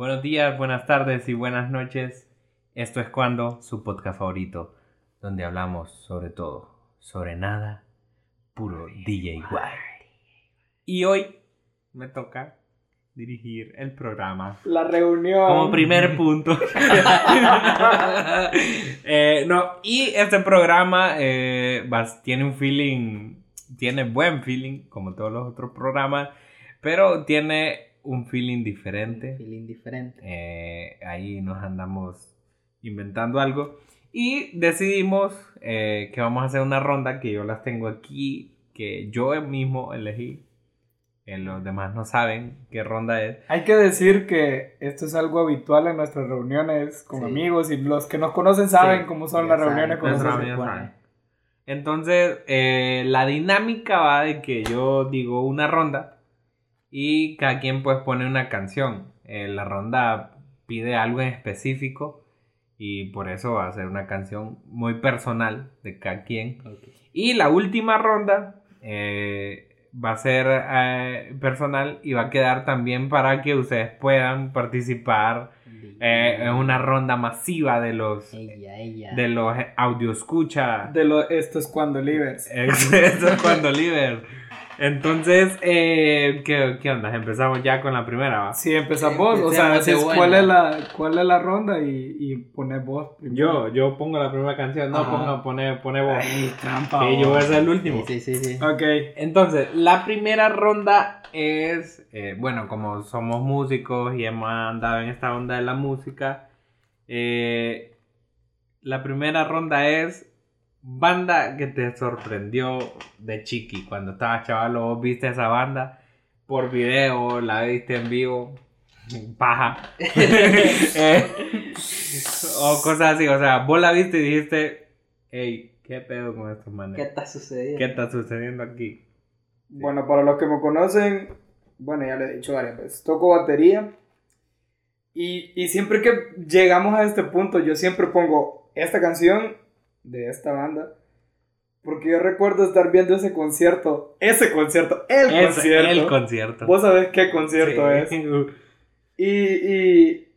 Buenos días, buenas tardes y buenas noches. Esto es cuando su podcast favorito, donde hablamos sobre todo, sobre nada, puro DIY. Y hoy me toca dirigir el programa La reunión. como primer punto. Eh, no, y este programa eh, tiene un feeling, tiene buen feeling, como todos los otros programas, pero tiene un feeling diferente. Feeling diferente. Eh, ahí nos andamos inventando algo. Y decidimos eh, que vamos a hacer una ronda que yo las tengo aquí, que yo mismo elegí. Eh, los demás no saben qué ronda es. Hay que decir que esto es algo habitual en nuestras reuniones con Sí. amigos y los que nos conocen saben Sí, cómo son las reuniones con Nuestros nosotros. Entonces, eh, la dinámica va de que yo digo una ronda y cada quien pues pone una canción. Eh, la ronda pide algo en específico y por eso va a ser una canción muy personal de cada quien. Y la última ronda eh, va a ser eh, personal y va a quedar también para que ustedes puedan participar eh, en una ronda masiva de los Ella, ella. de los audio escucha. De lo, esto es cuando Livers. Eso es cuando Liver. Entonces, eh, ¿qué, ¿qué onda? Empezamos ya con la primera. ¿va? Si empezamos, o sea, decís buena. cuál es la, cuál es la ronda y, y pones vos primero. Yo, yo pongo la primera canción. No, Ajá. ponga, pone, pone vos. Ay, trampa. Sí, yo voy a ser el último. Sí, sí, sí. sí. Ok. Entonces, la primera ronda es, eh, bueno, como somos músicos y hemos andado en esta onda de la música, eh, la primera ronda es banda que te sorprendió de chiqui. Cuando estabas chaval, vos viste esa banda por video, la viste en vivo, paja. Eh, o cosas así, o sea, vos la viste y dijiste, hey, ¿qué pedo con estos ¿Qué manes? está sucediendo? ¿Qué está sucediendo aquí? Bueno, para los que me conocen, bueno, ya lo he dicho varias veces, toco batería. Y, y siempre que llegamos a este punto, yo siempre pongo esta canción de esta banda. Porque yo recuerdo estar viendo ese concierto, ese concierto, el concierto. el concierto. Vos sabés qué concierto Sí. es. Y, y,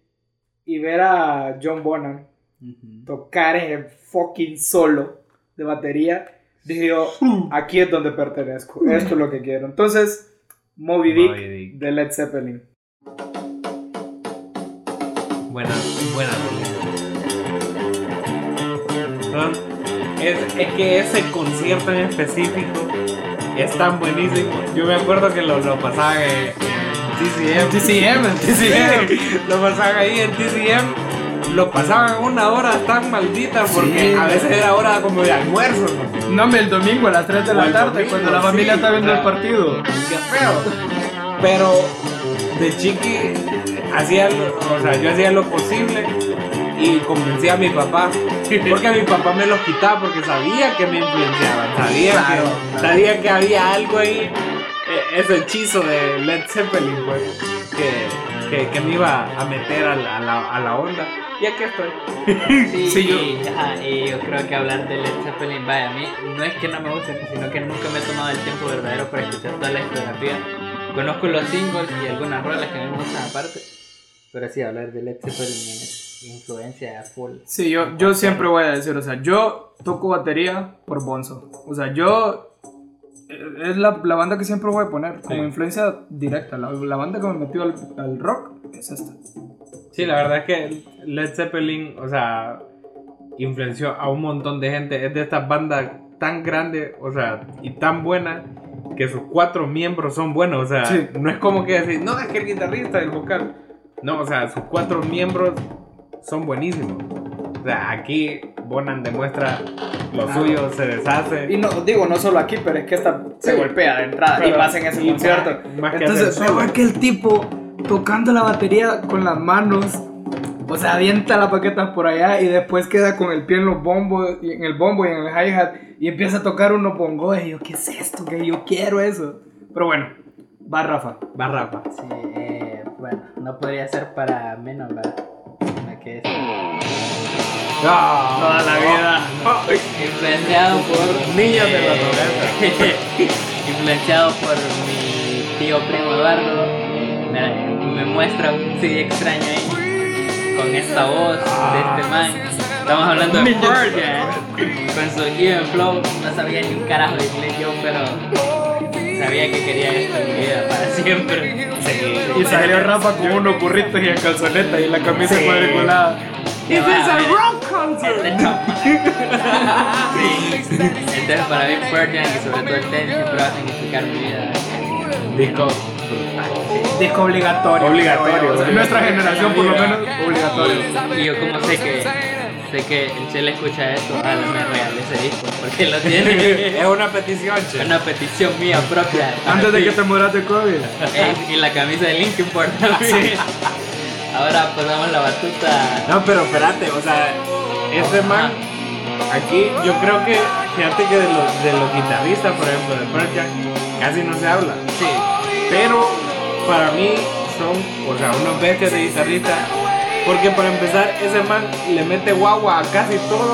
y ver a John Bonham tocar ese fucking solo de batería, dije yo, aquí es donde pertenezco, esto es lo que quiero. Entonces, Moby Dick, Moby Dick. de Led Zeppelin. Buena, buena. Es, es que ese concierto en específico es tan buenísimo. Yo me acuerdo que lo, lo pasaban en, en TCM. TCM, en TCM. Sí, lo pasaban ahí en TCM. Lo pasaban una hora tan maldita porque Sí. a veces era hora como de almuerzo. ¿no? Hombre, el domingo a las 3 de la tarde, domingo, cuando la sí, familia está viendo el partido. Qué feo. Pero de chiqui hacía, lo- o sea, yo hacía lo posible y convencía a mi papá. Porque mi papá me los quitaba porque sabía que me influenciaban, sabía, Claro, que, claro. sabía que había algo ahí, eh, ese hechizo de Led Zeppelin, pues, que, que, que me iba a meter a la, a la, a la onda. Y aquí estoy. Sí, Sí, yo- y, ajá, y yo creo que hablar de Led Zeppelin, vaya, a mí no es que no me guste, sino que nunca me he tomado el tiempo verdadero para escuchar toda la discografía. Conozco los singles y algunas rolas que me gustan aparte, pero sí, hablar de Led Zeppelin es influencia a full. Sí, yo, yo siempre voy a decir, o sea, yo toco batería por Bonzo. O sea, yo. eh, Es la, la banda que siempre voy a poner como Sí. influencia directa. La, la banda que me metió al, al rock es esta. Sí, la verdad es que Led Zeppelin, o sea, influenció a un montón de gente. Es de estas bandas tan grandes, o sea, y tan buenas, que sus cuatro miembros son buenos. O sea, Sí. no es como que decir, no, es que el guitarrista, el vocal. No, o sea, sus cuatro miembros son buenísimos. O sea, aquí Bonan demuestra lo Claro. suyo, se deshace. Y no, digo, no solo aquí, pero es que esta se Sí. golpea de entrada y Pero- más en ese y concierto. más- más que Entonces, veo que el tipo tocando la batería con las manos, o sea, avienta las paquetas por allá y después queda con el pie en los bombos, y en el bombo y en el hi-hat y empieza a tocar unos bongos y yo, ¿qué es esto? Que yo quiero eso. Pero bueno, va Rafa. Va Rafa. Sí, eh, bueno, no podría ser para menos, ¿verdad? Que es Toda la vida. influenciado por Niños de los eh, influenciado por mi tío primo Eduardo. Me- me muestra un CD extraño ahí con esta voz de este man. Estamos hablando de Pearl con su Even Flow. No sabía ni un carajo de inglés yo, pero sabía que quería esto en mi vida para siempre. Y salió Rafa con unos burritos y en calzoneta y la camisa Sí. cuadriculada. This is a rock concert. Entonces para mí Pearl Jam y sobre todo el tenis siempre va a significar mi vida. Disco Disco obligatorio. Obligatorio, En sí. nuestra generación, por lo menos, obligatorio. Y yo como sé que sé que el Chele escucha esto, ojalá me regale ese disco porque lo tiene. Es una petición, che. Una petición mía propia. Antes de que te mueras de COVID. Ey, y la camisa de Linkin Park también. Ahora pasamos la batuta. No, pero espérate, o sea, este man, aquí yo creo que, fíjate que de los, de los guitarristas, por ejemplo, de Pearl Jam, casi no se habla. Sí. Pero para mí son, o sea, unos bestias de guitarristas. Porque para empezar, ese man le mete guagua a casi todo,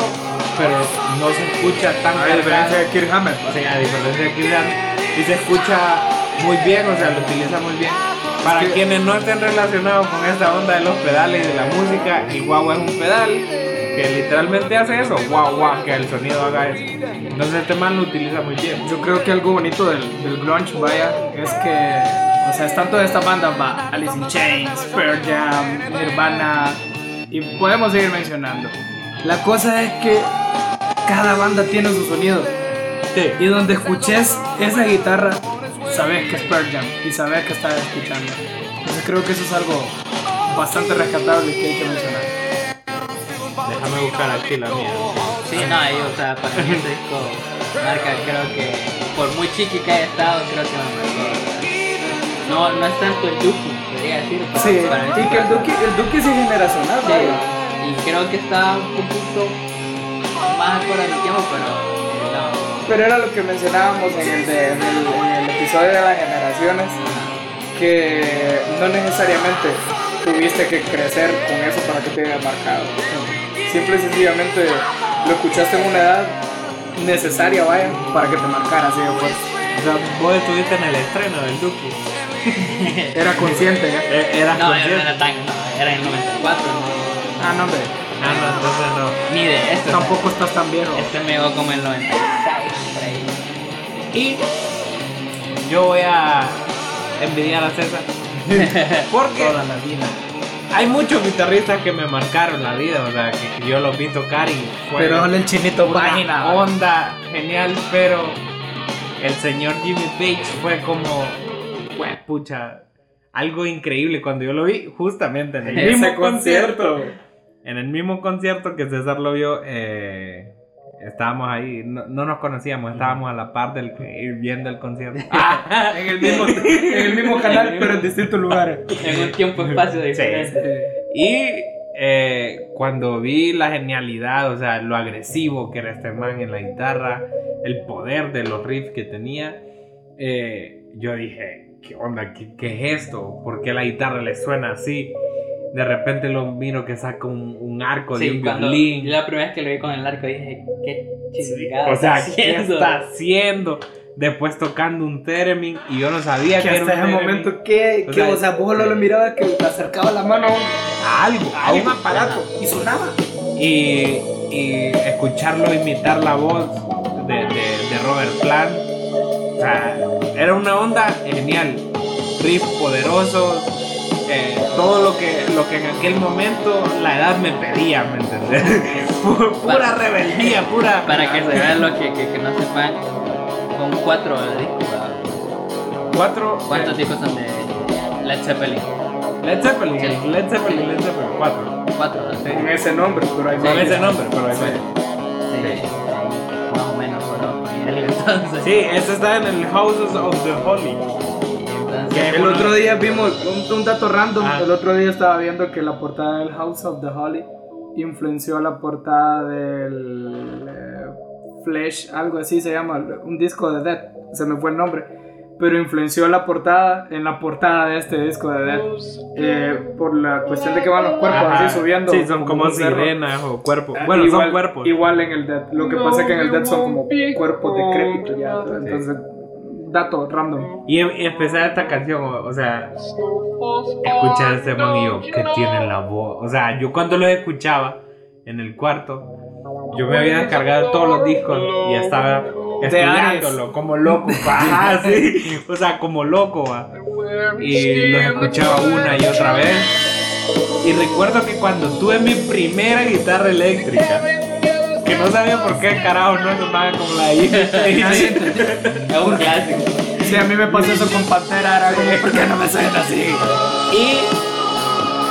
pero no se escucha tan A diferencia de Kirk Hammett. O sea, a diferencia de Kirk Hammett, y se escucha muy bien, o sea, lo utiliza muy bien. Para que- quienes no estén relacionados con esta onda de los pedales y de la música, y guagua es un pedal que literalmente hace eso, guau guau, que el sonido haga eso. Entonces este man lo utiliza muy bien. Yo creo que algo bonito del, del grunge, vaya, es que, o sea, están todas estas bandas, va, Alice in Chains, Pearl Jam, Nirvana, y podemos seguir mencionando. La cosa es que cada banda tiene su sonido, Sí. y donde escuches esa guitarra, sabes que es Pearl Jam, y sabes que estás escuchando. Entonces creo que eso es algo bastante rescatable que hay que mencionar. Déjame buscar aquí la mía. Sí, no, yo, o sea, para mí este disco marca, creo que por muy chiqui que haya estado, creo que me marcó. No, no es tanto el Duki, podría decir. Sí, para mí y que el. Duki, el Duki sí es generacional, Sí, vaya. y creo que está un poquito más acorde a mi tiempo, pero eh, no. Pero era lo que mencionábamos en el, de- en el, en el episodio de las generaciones, que no necesariamente tuviste que crecer con eso para que te haya marcado. Simple y sencillamente lo escuchaste en una edad necesaria, vaya, para que te marcara así de fuerte. O sea, vos estuviste en el estreno del Duki. Era consciente, ¿eh? Eh, Eras No, no consciente. era tan, no, era en el 94, no, Ah, no, hombre, Ah, no, entonces no. ni de esto. tampoco estás tan viejo. Este me llegó como el 96, por ahí. Y yo voy a envidiar a César. Porque Toda la vida. hay muchos guitarristas que me marcaron la vida, o sea, que yo los vi tocar y fue Pero el chinito una página. onda genial, pero el señor Jimmy Page fue como, pues, pucha, algo increíble cuando yo lo vi justamente en el mismo concierto. En el mismo concierto que César lo vio, eh, estábamos ahí, no, no nos conocíamos, estábamos a la par del viendo el concierto. En el mismo, en el mismo canal, pero en distintos lugares. En un tiempo espacio diferente. Y eh, cuando vi la genialidad, o sea, lo agresivo que era este man en la guitarra, el poder de los riffs que tenía, eh, yo dije, ¿qué onda? ¿Qué, qué es esto? ¿Por qué la guitarra le suena así? De repente lo miro que saca un, un arco de un violín. yo la primera vez que lo vi con el arco dije, qué chingada. O sea, está ¿qué haciendo? está haciendo? Después tocando un theremin y yo no sabía Que que, era un hasta ese theremin. momento, que, O que, sea, o sea, vos solo lo mirabas que le acercaba la mano a un, A algo, a un aparato y sonaba. y, y escucharlo imitar la voz de, de- de Robert Plant. O sea, era una onda genial. Riff poderoso, eh, todo lo que, lo que en aquel momento la edad me pedía, ¿me entendés? Pu- pura Para- rebeldía, pura. Para que se vean los que, que, que no sepan, son cuatro discos. Cuatro. ¿Cuántos discos son de Led Zeppelin? Led Zeppelin, Sí. Led Zeppelin, Led Zeppelin, cuatro. Cuatro. Sí. Con ese nombre, pero hay Con varios. ese nombre, pero hay Sí. Entonces. Sí, ese está en el Houses of the Holy. entonces El otro día vimos un, un dato random. Ah. El otro día estaba viendo que la portada del House of the Holly influenció la portada del eh, Flesh, algo así se llama, un disco de Dead. Se me fue el nombre. Pero influenció la portada en la portada de este disco de Dead. eh, por la cuestión de que van los cuerpos Ajá. así subiendo. Sí, son como cerro. sirenas o cuerpos. Ah, Bueno, igual, son cuerpos. Igual en el Dead. Lo que pasa es que en el Dead son como cuerpos decrépitos ya. Entonces dato random. Y, y empezar esta canción, o, o sea, escuchar a este man y yo, que tiene la voz. O sea, yo cuando lo escuchaba en el cuarto, yo me había descargado todos los discos y estaba estudiándolo como loco, pa, sí. O sea, como loco, va. Y los escuchaba una y otra vez. Y recuerdo que cuando tuve mi primera guitarra eléctrica, que no sabía por qué carajo no sonaba como la hija. Es un clásico. Sí, a mí me pasó eso con Pantera, era como, ¿por qué no me suena así? Y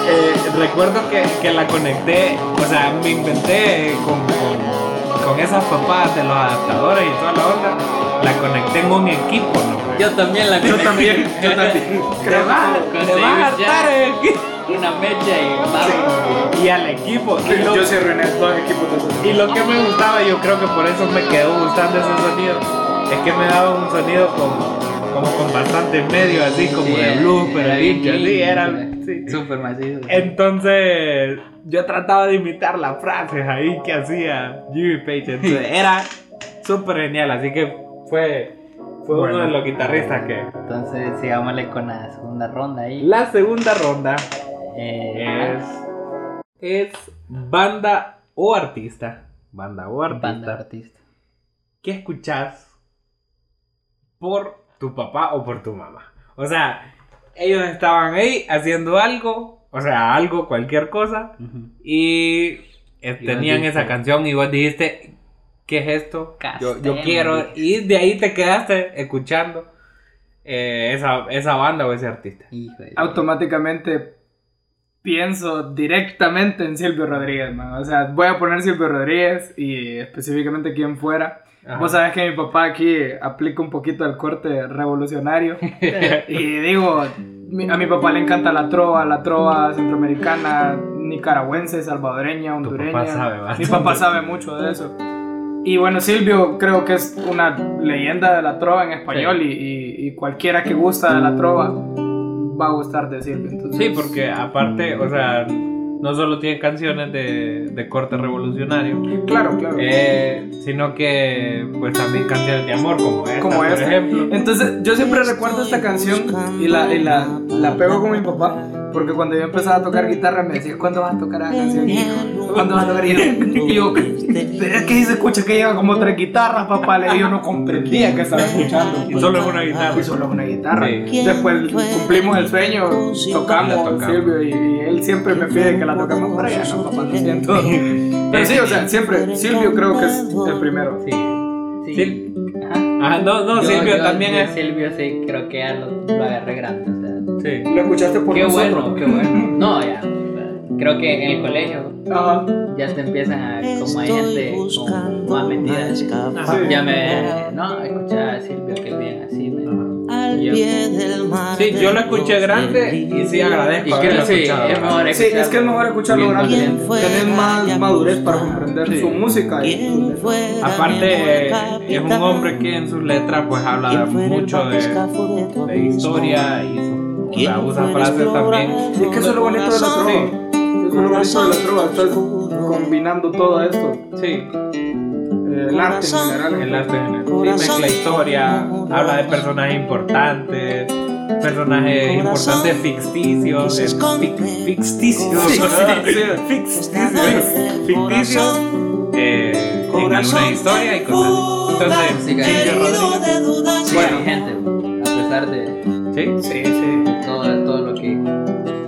eh, recuerdo que, que la conecté, o sea, me inventé con, con, con esas papadas de los adaptadores y toda la onda. La conecté en un equipo, ¿no? Yo también la Yo también, yo también. Te va, te va a hartar el equipo. Una mecha y vamos. Y al equipo. Y lo, Yo sí arruiné dos equipos de esos. y lo que me gustaba, yo creo que por eso me quedó gustando ese sonido, es que me daba un sonido como, como con bastante medio, así como Sí, de blues, pero así, era. Sí. Súper macizo. Entonces, yo trataba de imitar las frases ahí que hacía Jimmy Page. Entonces, era súper genial. Así que fue, fue Bueno. uno de los guitarristas que. Entonces, sigámosle con la segunda ronda ahí. La segunda ronda Eh, es, es banda o artista. Banda o artista. banda artista. ¿Qué escuchas por tu papá o por tu mamá? O sea, ellos estaban ahí haciendo algo, o sea, algo, cualquier cosa. Y eh, Y tenían dijiste- esa canción y vos dijiste, ¿qué es esto? Yo, quiero. Y de ahí te quedaste escuchando eh, esa, esa banda o ese artista. Automáticamente pienso directamente en Silvio Rodríguez, man. O sea, voy a poner Silvio Rodríguez y específicamente quién fuera. Ajá. Vos sabés que mi papá aquí aplica un poquito el corte revolucionario. y digo, a mi papá le encanta la trova, la trova centroamericana, nicaragüense, salvadoreña, hondureña. papá sabe mi papá sabe mucho de eso. Y bueno, Silvio creo que es una leyenda de la trova en español y, y- y cualquiera que gusta de la trova va a gustar de Silvio. Entonces, Sí, porque aparte, o sea, no solo tiene canciones de, de corte revolucionario, Claro, claro. eh, sino que pues también canciones de amor como esta, como por ejemplo. Entonces, yo siempre recuerdo esta canción y la, y la, la pego con mi papá. Porque cuando yo empezaba a tocar guitarra me decía, ¿cuándo vas a tocar esa canción, hijo? ¿Cuándo vas a tocar? Y yo, yo, "Pero es que se escucha que lleva como tres guitarras, papá. Le yo no comprendía que estaba escuchando. Y solo es una guitarra. Y solo es una guitarra. Sí. Después cumplimos el sueño, tocamos, La. Silvio, y, y él siempre me pide que la toquemos por allá, no, papá, lo siento. Pero sí, o sea, siempre, Silvio creo que es el primero. Sí. Sí. Ajá. Ah, no, no, Yo- Silvio yo también de es. Silvio sí, creo que ya lo, lo agarré grande. O sea, Sí. Lo escuchaste por qué nosotros. bueno, qué bueno. No, ya. Creo que en el colegio Ajá. ya te empiezan a. Como hay gente con más mentiras. Sí. Ya me. No, escuchaba a Silvio que bien así. Me, al Yo- pie del mar. Sí, yo lo escuché grande y sí agradezco y creo sí, es mejor Sí, es que es mejor escucharlo grande. Tener más madurez para comprender Sí. su música. y ¿Quién sus letras. fuera Aparte, es un hombre que en sus letras pues habla ¿Quién fuera el mucho de, de historia y su- o sea, ¿Quién usa frases también. Y es que eso es lo bonito de la es lo bonito de la trova. Estás combinando todo esto. Sí, el arte en general. el arte en general. Sí, mezcla historia, habla de personajes importantes, personajes importantes ficticios, eh, fic- ficticios, ficticios, ficticios eh, en alguna historia y cosas así. Entonces. Sí, Bueno. gente, a pesar de ¿Sí? Sí, sí. todo, todo lo que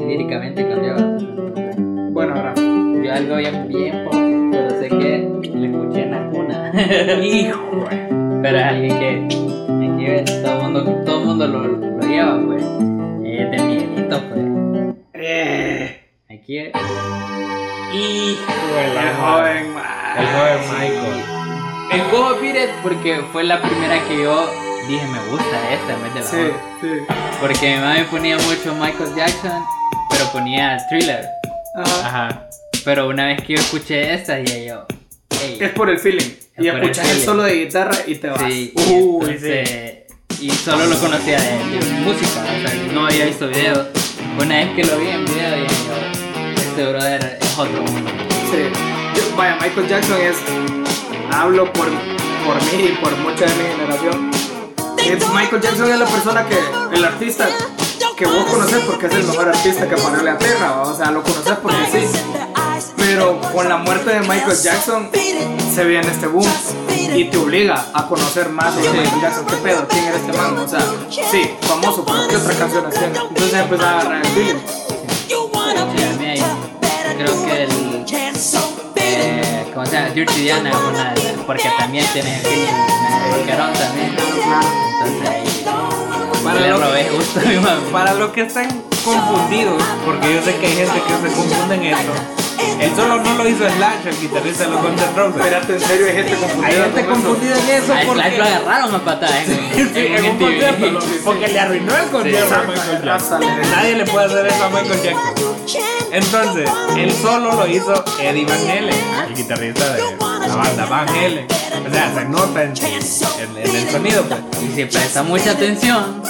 líricamente bien, bien poco, pero sé que lo escuché en la cuna. Hijo, pero es alguien que aquí ves, todo el mundo, todo el mundo lo, lo lleva, pues. Es de Miguelito, pues. Eh, Aquí es. hijo el joven. El joven Michael. El Go Beat It porque fue la primera que yo dije me gusta esta en vez de la Sí, otra. sí. Porque mi mami ponía mucho Michael Jackson, pero ponía Thriller. Ajá. Ajá. Pero una vez que yo escuché esta, dije yo, "Ey, Es por el feeling. Y Es el escuchas el solo de guitarra y te vas. Sí, Uy, y, entonces- y solo lo conocía de, de música, o sea, no había visto videos. Una vez que lo vi en video dije yo, este brother es otro mundo. Sí. Yo- vaya, Michael Jackson es. Hablo por, por mí y por mucha de mi generación. Es Michael Jackson es la persona que, el artista que vos conoces porque es el mejor artista que parió la tierra, o sea, lo conoces porque sí. Pero con la muerte de Michael Jackson se viene este boom y te obliga a conocer más de Michael Jackson. ¿Qué pedo? ¿Quién era este man? O sea, sí, famoso, pero ¿qué otra canción hacía? Entonces empezó a agarrar el feeling. Creo que el. Eh, como sea, Dirty Diana una de las- Porque también tiene el feeling Carón también. Entonces. Para le robé gusto a mi mamá. Para los que están confundidos, porque yo sé que hay gente que se confunde en esto, él solo no lo hizo Slash, el guitarrista de los Guns N' Roses. Espérate, en serio, hay gente confundida. Hay gente confundida en eso A Slash lo porque, agarraron a patadas en, Sí, en un concierto, porque le arruinó el concierto a Michael Jackson. Nadie le puede hacer eso a Michael Jackson. Entonces, él solo lo hizo Eddie Van Halen, el guitarrista de la banda Van Halen. O sea, se nota en, en- en el sonido, pues. Y si presta mucha atención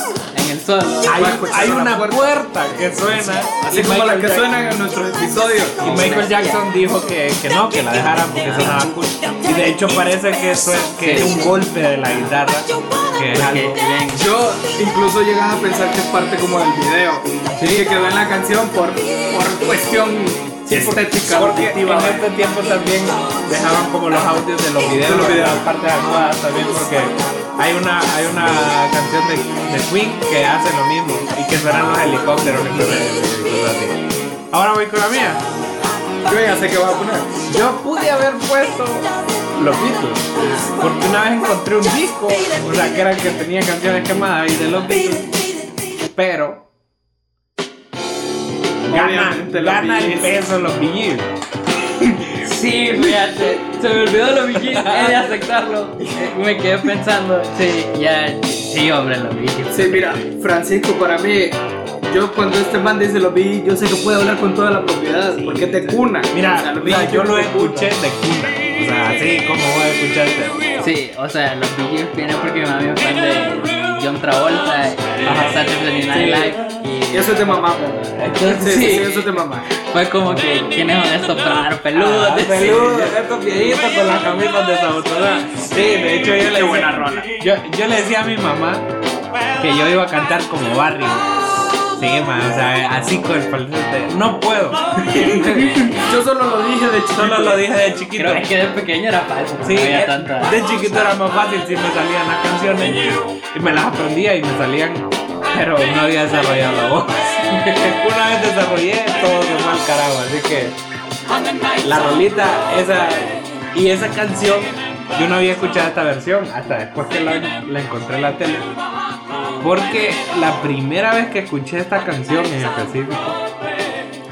en. Hay, hay una puerta. puerta que suena, Así como la que Jackson- suenan en nuestros episodios. Y Michael Jackson dijo que, que no, que la dejaran porque sonaba cool. Y de hecho parece que, eso es, que es un golpe de la guitarra. Que es algo. Yo incluso llegas a pensar que es parte como del video. Que quedó en la canción por, por cuestión estética. Porque en auditiva, ¿va? este tiempo también dejaban como los audios de los videos, De los videos. partes actuadas también porque hay una, hay una canción de, de Queen que hace lo mismo y que suenan los helicópteros y cosas y cosas así. Ahora voy con la mía. Yo ya sé qué vas a poner. Yo pude haber puesto los Beatles. Porque una vez encontré un disco, o sea, que era el que tenía canciones quemadas y de los Beatles. Pero gana, Obviamente los gana el peso los Bee. Sí, fíjate, se me olvidó lo bikini, he de aceptarlo. Eh, Me quedé pensando, sí, ya, sí, hombre, lo vi. Sí, mira, Francisco, para mí, yo cuando este man dice lo vi, yo sé que puede hablar con toda la propiedad, porque de cuna. Mira, O sea, lo o sea, vi, yo lo escuché de cuna. O sea, así como voy a escucharte. Sí, o sea, los Gees vienen porque mi mami es fan de John Travolta, Ajá. Saturday Night Live, Y y eso es de mamá, ¿verdad? Entonces, sí, sí, sí. eso es de mamá. fue como que, ¿quiénes son estos raros peludos? Ah, peludos, estos viejitos con las camisas desabotonadas. Sí, de hecho yo le buena rola. yo, yo le decía a mi mamá que yo iba a cantar como Barry. Sí, man, o sea, así con el falsete. No puedo. Yo solo lo dije de chiquito. Solo lo dije de chiquito. Creo que de pequeño era falso, Sí, no había eh, tanta... de chiquito era más fácil si me salían las canciones y me las aprendía y me salían, pero no había desarrollado la voz. Una vez desarrollé, todo se fue carajo, así que la rolita, esa y esa canción, yo no había escuchado esta versión hasta después que la, encontré en la tele. Porque la primera vez que escuché esta canción en específico,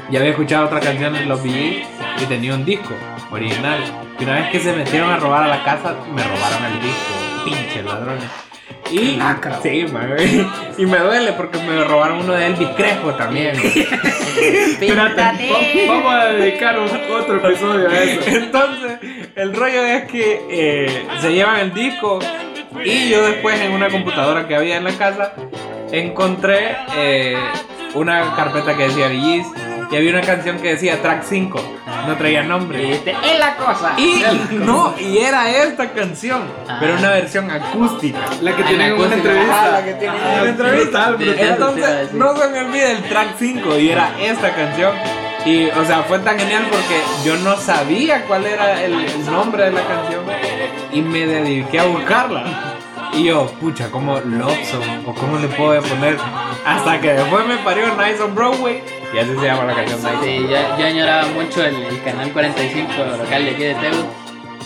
ya había escuchado otra canción de los Gees y tenía un disco original. Y una vez que se metieron a robar a la casa, me robaron el disco. Pinches ladrones. Y, Lacra. sí, y me duele porque me robaron uno de Elvis Crespo también. Espérate, va- vamos a dedicar un- otro episodio a eso. Entonces, el rollo es que eh, se llevan el disco y yo después en una computadora que había en la casa encontré eh, una carpeta que decía Gees y había una canción que decía track 5, no traía nombre. Dijiste, es la cosa. Y no, y era esta canción, Ah. pero una versión acústica. La que Ah, tiene la una entrevista. Ah, la que tiene Ah, una entrevista. Entonces, no se me olvide el track 5 y era esta canción. Y, o sea, fue tan genial porque yo no sabía cuál era el, el nombre de la canción y me dediqué a buscarla. Y yo, pucha, ¿cómo Love Song? ¿O cómo le puedo poner? Hasta que después me parió Nice on Broadway y así se llama la canción. Nice. Sí, yo, yo añoraba mucho el, el canal 45 local de aquí de Tegu,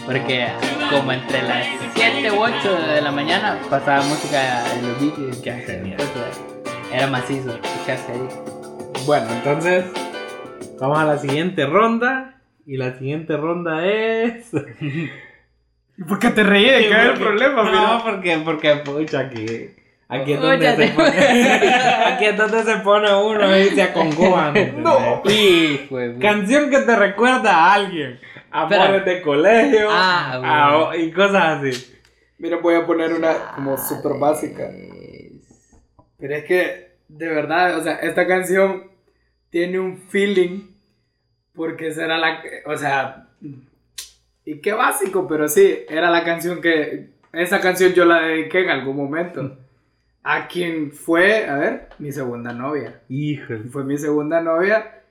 porque como entre las 7 u 8 de la mañana pasaba música de los Gees. Qué genial. Era macizo escucharse ahí. Bueno, entonces vamos a la siguiente ronda. Y la siguiente ronda es. ¿Y por qué te reí? ¿Qué es el problema? No, mira? porque, porque, pucha, aquí. Aquí es donde Óyate. se pone. Aquí es donde se pone uno y se acongojan. No. Y fue. Canción que te recuerda a alguien. Amores Espera. de colegio. Ah, a- y cosas así. Mira, voy a poner una como súper básica. Pero es que, de verdad, o sea, esta canción tiene un feeling porque esa era la, o sea, y qué básico, pero sí, era la canción que, esa canción yo la dediqué en algún momento. A quien fue, a ver, mi segunda novia. Híjole. Fue mi segunda novia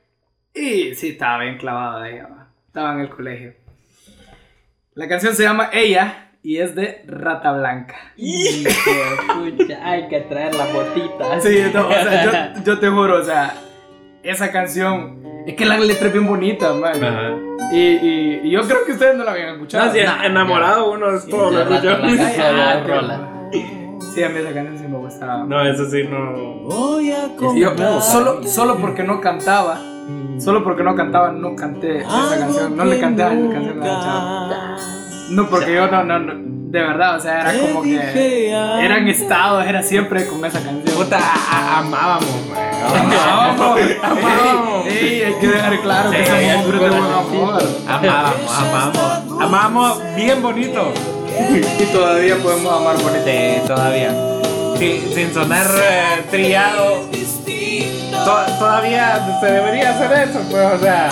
y sí, estaba bien clavado de ella. va. Estaba en el colegio. La canción se llama Ella y es de Rata Blanca. De pucha, hay que traer las botitas. Sí, no, o sea, yo, yo te juro, o sea, esa canción, es que la letra es bien bonita, man. Ajá. Y, y, y yo creo que ustedes no la habían escuchado. No, Nah, enamorado uno es todo lo La escuchó. Man. Sí, a mí esa canción sí me gustaba. No, eso sí no. Y yo, solo, solo porque no cantaba, solo porque no cantaba, no canté esa canción. No le canté a esa canción a la chava. No, porque yo no, no, no, de verdad, o sea, era como que eran estados, era siempre con esa canción. Puta, a- a- amábamos, güey. Amábamos, Amábamos. Ey, hay que dejar claro que Sí, somos es hombres de buen amor. Amábamos, amamos. Amamos bien bonito. Y todavía podemos amar bonito. Sí, todavía. Sí, sin sonar eh, trillado. to- todavía se debería hacer eso, pues, o sea,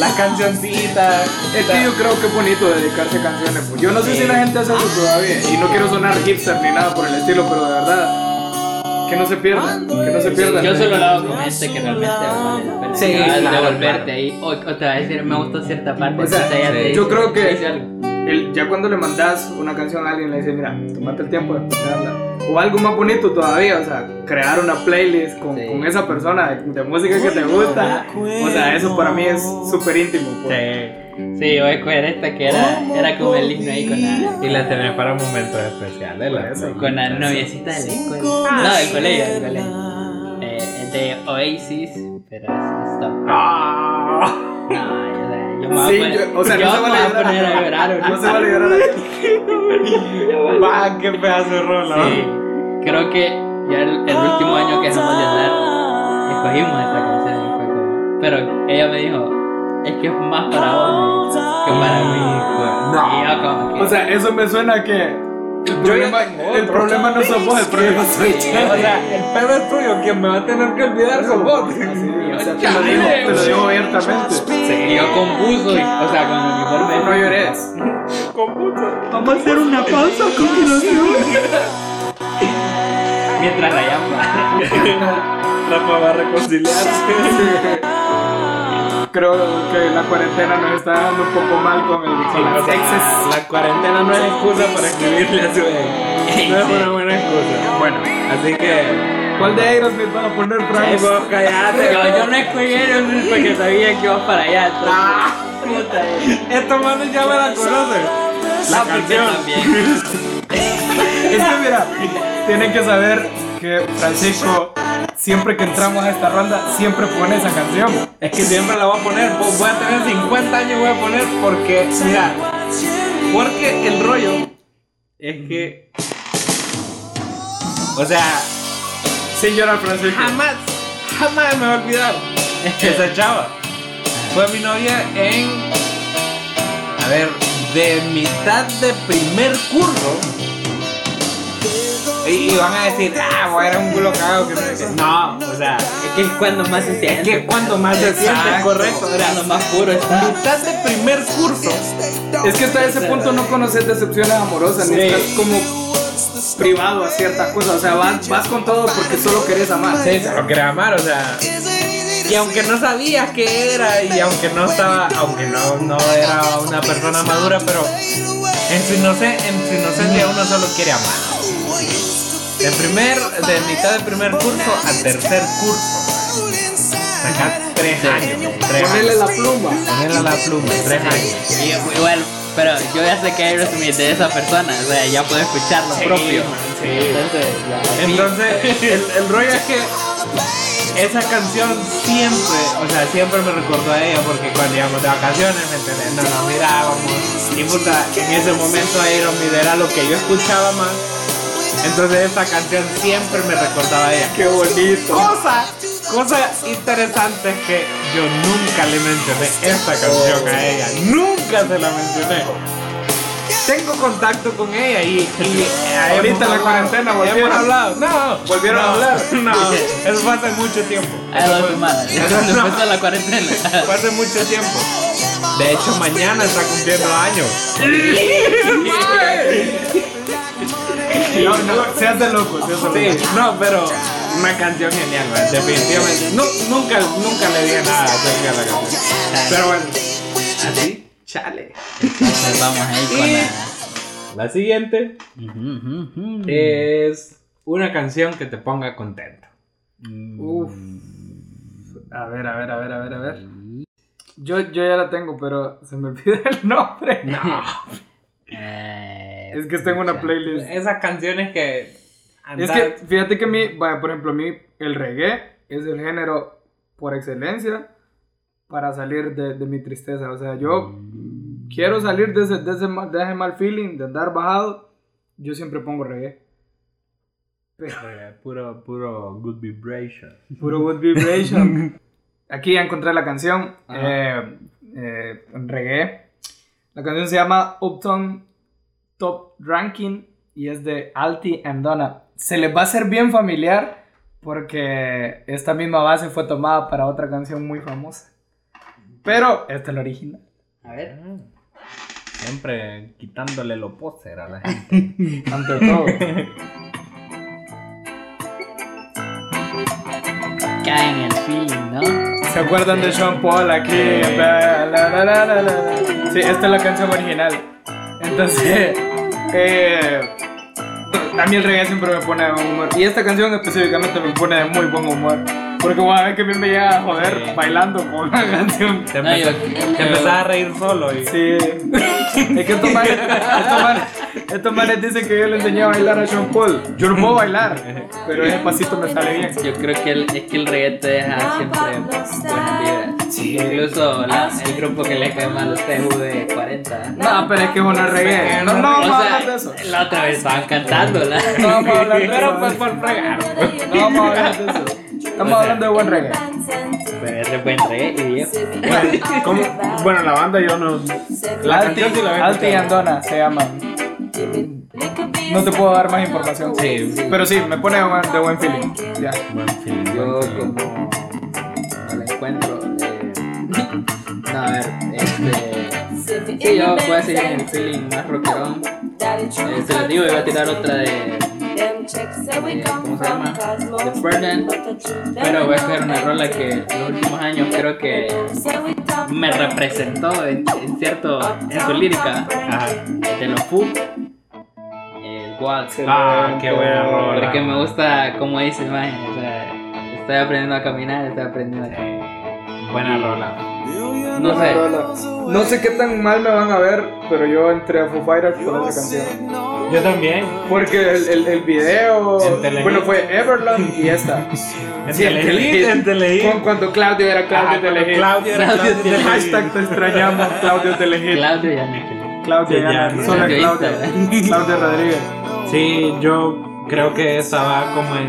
las cancioncitas. Es que yo creo que es bonito dedicarse a canciones. pues. Yo no sé si la gente hace eso todavía. Y no quiero sonar hipster ni nada por el estilo, pero de verdad, que no se pierdan. Que no se pierdan. Yo solo lo hago con gente que realmente vale la pena. Sí, claro, devolverte claro. ahí. O, o te va a decir, me gustó cierta parte. O sea, yo creo que-. El- ya cuando le mandas una canción a alguien, le dices, mira, tomate el tiempo de escucharla. O algo más bonito todavía, o sea, crear una playlist con, Sí. con esa persona de, de música que te gusta. O sea, eso para mí es súper íntimo. pues. Sí. Sí, voy a escoger esta que era, era como el himno ahí con la, Y la tenés para momentos especiales. La, Eso. con la noviecita de la escuela. No, del colegio, del colegio. Eh, de Oasis, pero es Stop. Ah. No, yo, voy Sí, a yo- o sea, yo no se vale a poner a llorar. llorar ahorita. No se vale llorar. Va, qué pedazo de rola. Sí, creo que ya el, el último año que dejamos de hablar, escogimos esta canción y fue como. Pero ella me dijo, es que es más para vos que para mí. No. Y yo como que. O sea, eso me suena que. El Yo problema, el otro. problema no sos vos, el problema soy yo. O sea, el pedo es tuyo, quien me va a tener que olvidar sos vos. Sí, o sea, te lo digo, te lo digo abiertamente. compuso, y, o sea, con el uniforme. No llores. Vamos a hacer una pausa a continuación. Mientras la llama. Rafa va a reconciliarse. Creo que la cuarentena nos está dando un poco mal con, el, con las exes. La cuarentena no es excusa para escribirle a su ex. No es una buena excusa. Bueno, así que. ¿Cuál de Aerosmith vas a poner, Frank? vos callate. Yo, no escogí Aerosmith porque sabía que ibas para allá. Ah. puta, eh. Estos manes ya me la conocen. La canción. también. Es que mira, tienen que saber que Francisco, siempre que entramos a esta ronda, siempre pone esa canción. Es que siempre la voy a poner. Voy a tener 50 años voy a poner porque, mira, porque el rollo es que, o sea, Sin llorar, Francisco. jamás, jamás me voy a olvidar esa chava fue mi novia en, a ver, de mitad de primer curso. Y, y van a decir, ah, voy era un culo cagado que no sé qué". No, o sea, Es que es cuando más se siente. es que cuando más se siente, correcto. Era Cuando más puro está. mitad de primer curso. Es que hasta ese punto no conoces decepciones amorosas, ni estás como privado a ciertas cosas. O sea, vas, vas con todo porque solo querés amar. Sí, se lo quería amar, o sea. Y aunque no sabías qué era, y aunque no estaba, aunque no, no era una persona madura, pero en su, inoce- en su inocencia uno solo quiere amar. De primer, de mitad del primer curso al tercer curso. Sacar tres años. Tres Ponerle años. la pluma. Ponerle la pluma, tres años. Y, igual, pero yo ya sé que Aerosmith es de esa persona, o sea, ya puedo escuchar lo Sí, propio. sí. Entonces, ya. Entonces, el, el rollo es que esa canción siempre, o sea, siempre me recordó a ella porque cuando íbamos de vacaciones, ¿me entiendes? No nos mirábamos. Y puta, en ese momento Aerosmith era lo que yo escuchaba más. Entonces esta canción siempre me recordaba a ella. Qué bonito. Cosa, cosa interesante es que yo nunca le mencioné esta canción a ella. Nunca se la mencioné. Tengo contacto con ella y, y Ahorita hemos en la cuarentena volvieron. Hemos hablado. No, ¿Volvieron no, a hablar? No, eso fue hace mucho tiempo. A dos semanas, cuando No. empezó la cuarentena. Fue hace mucho tiempo. De hecho, mañana está cumpliendo años. No, se hace loco, se hace loco. Sí, no, pero una canción genial, man, definitivamente. Nu- nunca, nunca le dije nada acerca de la canción. Pero bueno, así, chale. Entonces vamos ahí con la. La siguiente es una canción que te ponga contento. Uf. A ver, a ver, a ver, a ver, a ver. Yo, yo ya la tengo, pero se me olvida el nombre. No, Eh, Es que tengo una playlist. esas canciones que. Es que fíjate que a mí, vaya, por ejemplo, a mí el reggae es el género por excelencia para salir de, de mi tristeza. O sea, yo quiero salir de ese, de, ese, mal- de ese mal feeling, de andar bajado. Yo siempre pongo reggae. Eh, Puro, puro good vibration. Puro good vibration. Aquí ya encontré la canción eh, eh, reggae. La canción se llama Uptown Top Ranking y es de Alti and Donna. Se les va a hacer bien familiar porque esta misma base fue tomada para otra canción muy famosa. Pero esta es la original. A ver. Siempre quitándole lo póster a la gente. Ante todo. Cae en el feeling, ¿no? ¿Se acuerdan de Sean Paul aquí? La, la, la, la, la, la. Sí, esta es la canción original. Entonces, eh, a mí el reggae siempre me pone de buen humor. Y esta canción específicamente me pone de muy buen humor. Porque voy a ver que a mí me llega a joder Sí. bailando con la canción. Te, No, yo- empezás, te empezás a reír solo y. Sí. Es que estos manes, estos manes, estos manes dicen que yo le enseñé a bailar a Sean Paul. Yo no puedo bailar, pero ese pasito me sale bien. Yo creo que el, es que el reggae te deja siempre buenas vibras. Incluso la- el grupo que le cae mal a usted es de 40. No, pero es que es una reggae. No, no, O vamos a sea, hablar de eso. la otra vez estaban cantándola. No vamos a hablar de Pero eso. pues por fregar. No vamos a hablar de eso. Estamos hablando de buen reggae. Pero es de buen reggae y viejo. Bueno, ¿cómo? Bueno, la banda yo no. La Alti, canción sí la había Alti y. Andona se llaman. No te puedo dar más información. Sí, sí. Pero sí, me pone de buen- de buen feeling. Ya. Buen feeling, Yo como no la encuentro. Eh, no, a ver, este. Sí, yo voy a seguir en el feeling más rockerón. Eh, se les digo, iba a tirar otra de. Eh, ¿Cómo se llama? The Burden. Pero voy a coger una rola que en los últimos años creo que me representó en, en cierto. en su lírica. Ajá. De los Foo. El Waltz. Ah, qué buena rola. Porque me gusta cómo dice el maje, o sea, estoy aprendiendo a caminar, estoy aprendiendo a Buena rola. No sé, No sé qué tan mal me van a ver, pero yo entré a Foo Fighters por esa canción. Yo también. Porque el, el, el video. Bueno, fue Everland y esta. En Sí, en Telehit, Telehit. en Telehit. Con- Cuando Claudio era Claudio Telehit. Claudio era Claudio Claudio Telehit. Telehit. Hashtag te extrañamos, Claudio Telehit. Claudio ya no Claudio ya, ya, solo Claudio Claudio. Rodríguez. Sí, yo creo que estaba como en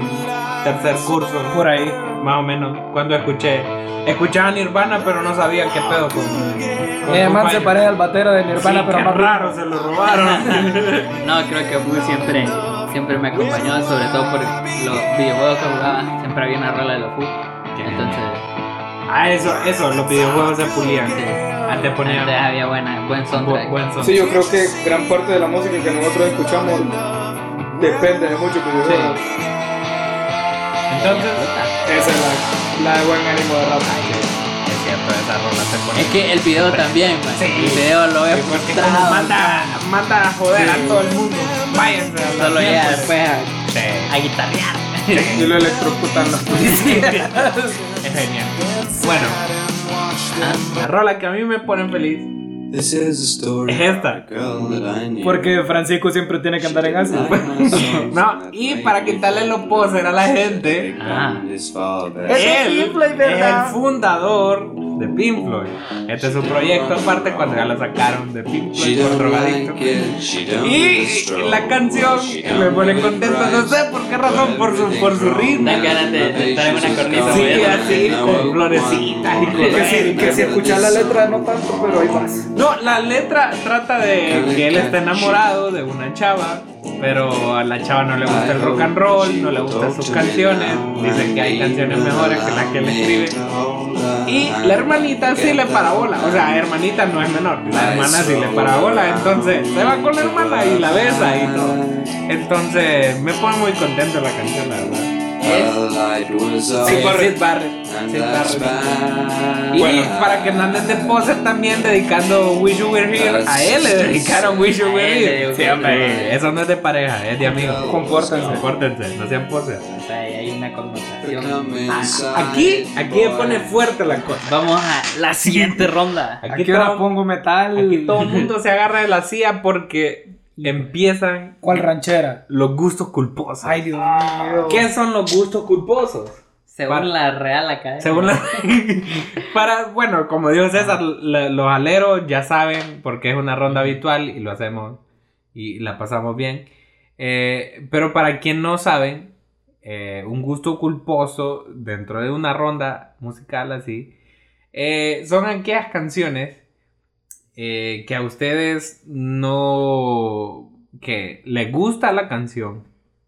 tercer curso. Por ahí. Más o menos. Cuando escuché. Escuchaba Nirvana, pero no sabía qué pedo con. con hermano Foo se parece al batero de Nirvana, Sí, pero qué más raro, se lo robaron. No, creo que Foo siempre, siempre me acompañó, sobre todo por los videojuegos que jugaba, siempre había una rola de los Foo. Entonces, ah, eso, eso, los videojuegos se pulían. sí. Antes ponían Antes había buena, buen bu- soundtrack. buen son. Sí, yo creo que gran parte de la música que nosotros escuchamos depende de mucho videojuegos. Entonces, Esa es la, la de buen ánimo de rap. es cierto, esa rola se pone. Es que el video también, man. Sí. El video lo he Sí, porque como frustrado. manda, manda a joder a todo el mundo. Váyanse a Solo llega mierda. después a, Sí. a guitarrear. Y lo electrocutan los policías. Es genial. Bueno, la rola que a mí me pone feliz This is a story es esta. Porque Francisco siempre tiene que andar en ácido. No, y para quitarle los poses a la gente, Ah. Él el fundador de Pink Floyd. Este es su proyecto aparte cuando ya lo sacaron de Pink Floyd por drogadicto. Y la canción me pone contento, no sé por qué razón, por su, por su ritmo. Dan ganas de- estar en una cornisa Sí, así, con florecitas y con Que si, que si escuchas la letra no tanto, pero ahí vas. No, la letra trata de que él está enamorado de una chava, pero a la chava no le gusta el rock and roll, no le gustan sus canciones, dice que hay canciones mejores que las que él escribe. Y la hermanita sí le parabola, o sea, hermanita no es menor, la hermana sí le parabola, entonces se va con la hermana y la besa y todo. Entonces, me pone muy contento la canción, la verdad. Por Sid Barrett. Y bueno, para que no anden de pose también dedicando Wish You Were Here, a él le dedicaron Wish You Were Here. Sí, hombre, eso no es de pareja, es de amigos. Compórtense. Compórtense, no sean poses. O sea, ahí hay una connotación. Come Ah, Aquí, aquí pone fuerte la cosa. Vamos a la siguiente ronda. Aquí, Aquí ahora pongo metal. aquí todo el mundo se agarra de la silla porque empiezan ¿Cuál ranchera? los gustos culposos. Ay, Dios mío. ¿Qué son los gustos culposos? Según Para- la Real Academia. Según la... Para, bueno, como dijo César, la- los aleros ya saben porque es una ronda habitual y lo hacemos y la pasamos bien. Eh, pero para quien no saben, eh, un gusto culposo dentro de una ronda musical así, eh, son aquellas canciones eh, que a ustedes no... que les gusta la canción,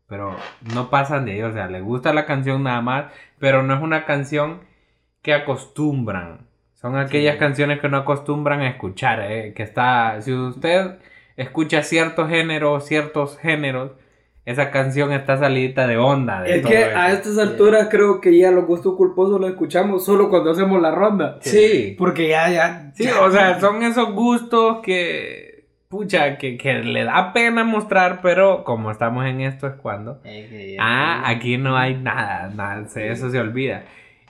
pero no pasan de ahí, o sea, les gusta la canción nada más, pero no es una canción que acostumbran. Son aquellas Sí. canciones que no acostumbran a escuchar, eh, que está, si usted escucha ciertos géneros, ciertos géneros, esa canción está salidita de onda. de Es todo que eso. a estas alturas creo que ya los gustos culposos los escuchamos solo cuando hacemos la ronda. Sí, Porque ya, ya. sí, o sea, son esos gustos que, pucha, que, que le da pena mostrar, pero como estamos en esto es cuando. Eh, que- Ah, aquí no hay nada, nada, se- eso se olvida.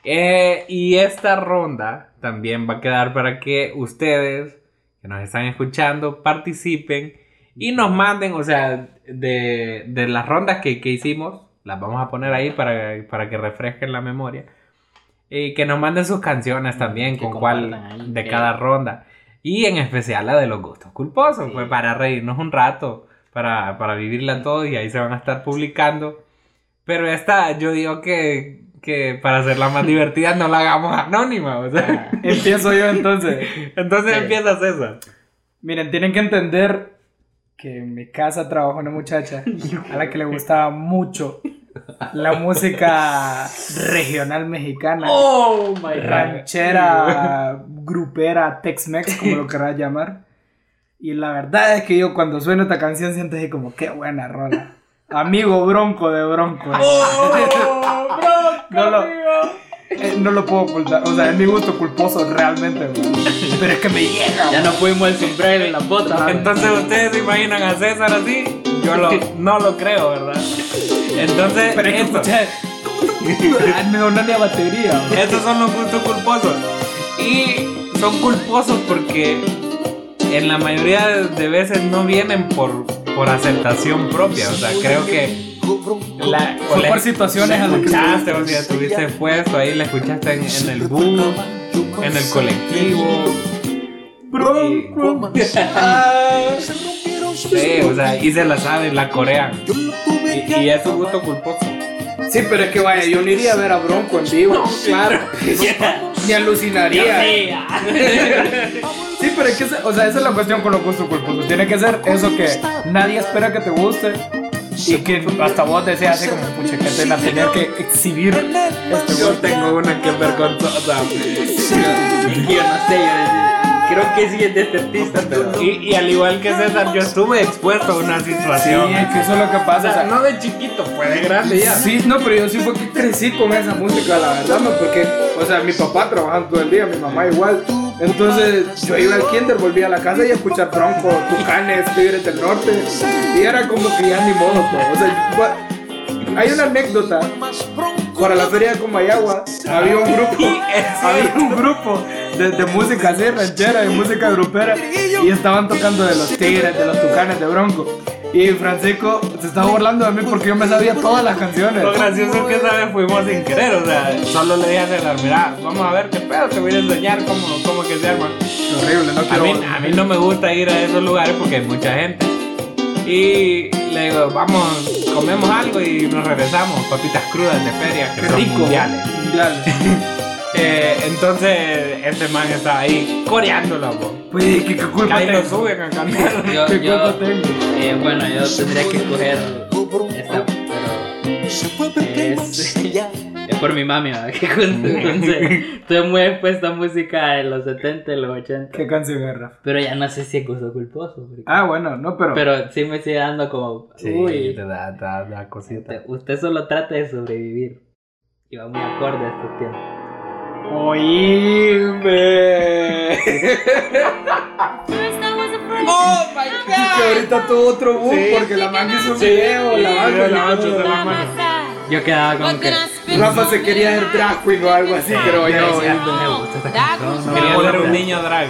Eh, y esta ronda también va a quedar para que ustedes que nos están escuchando participen y nos manden, o sea, de, de las rondas que, que hicimos, las vamos a poner ahí para, para que refresquen la memoria. Y que nos manden sus canciones también, Que con cuál de cada ronda. Y en especial la de los gustos culposos, Sí. pues para reírnos un rato, para, para vivirla todo y ahí se van a estar publicando. Pero esta, yo digo que, que para hacerla más divertida no la hagamos anónima, o sea. Ah, Empiezo yo entonces. Entonces Sí. empieza César. Miren, tienen que entender que en mi casa trabajó una muchacha a la que le gustaba mucho la música regional mexicana. Oh my ranchera, grupera, Tex-Mex, como lo querrás llamar. Y la verdad es que yo cuando sueno esta canción siento así como, qué buena rola. Amigo bronco de bronco. no, lo, eh, no lo puedo ocultar. O sea, es mi gusto culposo realmente. güey. Pero es que me llega. Ya no fuimos el sombrero y las botas. Entonces ustedes se imaginan a César así. Yo lo, no lo creo, ¿verdad? Entonces, Pero es que esto-. Ay, me donó la batería. güey. Estos son los gustos culposos. Y son culposos porque en la mayoría de veces no vienen por, por aceptación propia. O sea, creo que la, o Fue la- por situaciones la a las que escuchaste, o sea, estuviste puesto ahí, la escuchaste en, en el bus, en el colectivo. Bronco. Sí, o sea, y se la saben, la corean. Y, y es su gusto culposo. Sí, pero es que vaya, yo no iría a ver a Bronco en vivo. claro. Ni alucinaría. Sí, pero es que, o sea, esa es la cuestión con los gustos culposos. Tiene que ser eso que nadie espera que te guste y que hasta vos deseas así como, pucha, que tener que exhibir este Yo tengo una que es vergonzosa. Yo no sé, yo creo que sí es de este artista, pero. Y, y al igual que César, yo estuve expuesto a una Sí, situación. es que eso es lo que pasa. o sea, no de chiquito, fue de grande ya. Sí, no, pero yo sí fue que crecí con esa música, la verdad, no, porque, o sea, mi papá trabajando todo el día, mi mamá igual. Entonces, yo iba al kinder, volvía a la casa y a escuchar Bronco, Tucanes, Tigres del Norte. Y era como que ya ni modo, pues. O sea, hay una anécdota. Para la feria de Comayagua había un grupo, había un grupo de, de música así, ranchera, de música grupera, y estaban tocando de los tigres, de los tucanes, de Bronco. Y Francisco se estaba burlando de mí porque yo me sabía todas las canciones. Lo gracioso es que esa vez fuimos sin querer, o sea, solo le dije a César, mira, vamos a ver qué pedo, te voy a enseñar cómo, cómo que se arma. Horrible, no A quiero. mí, a mí no me gusta ir a esos lugares porque hay mucha gente. Y le digo, vamos, comemos algo y nos regresamos, papitas crudas de feria, que Qué son rico. mundiales. Mundial. Eh, entonces, este man estaba ahí coreándolo, po. Pues, ¿qué, qué culpa Ahí lo tengo? suben a cantar. Yo, ¿Qué yo, culpa tengo? eh, bueno, yo tendría que escoger esta, pero es, Es por mi mami, ¿verdad? Entonces, estoy muy expuesta a música de los 70 y los 80. ¿Qué canción es, Rafa? Pero ya no sé si es gusto culposo. porque- Ah, bueno, no, pero. Pero sí me sigue dando como. Sí, uy, te da, da, da cosita. usted, usted solo trata de sobrevivir. Y va muy acorde a estos tiempos. Oíme. ¡Oh, my que ahorita tuvo otro boom porque la manga hizo un video, la manga, la manga, la manga. Yo quedaba como que. Rafa se quería hacer drag queen o algo así, Pero yo. no Quería me ser un niño drag.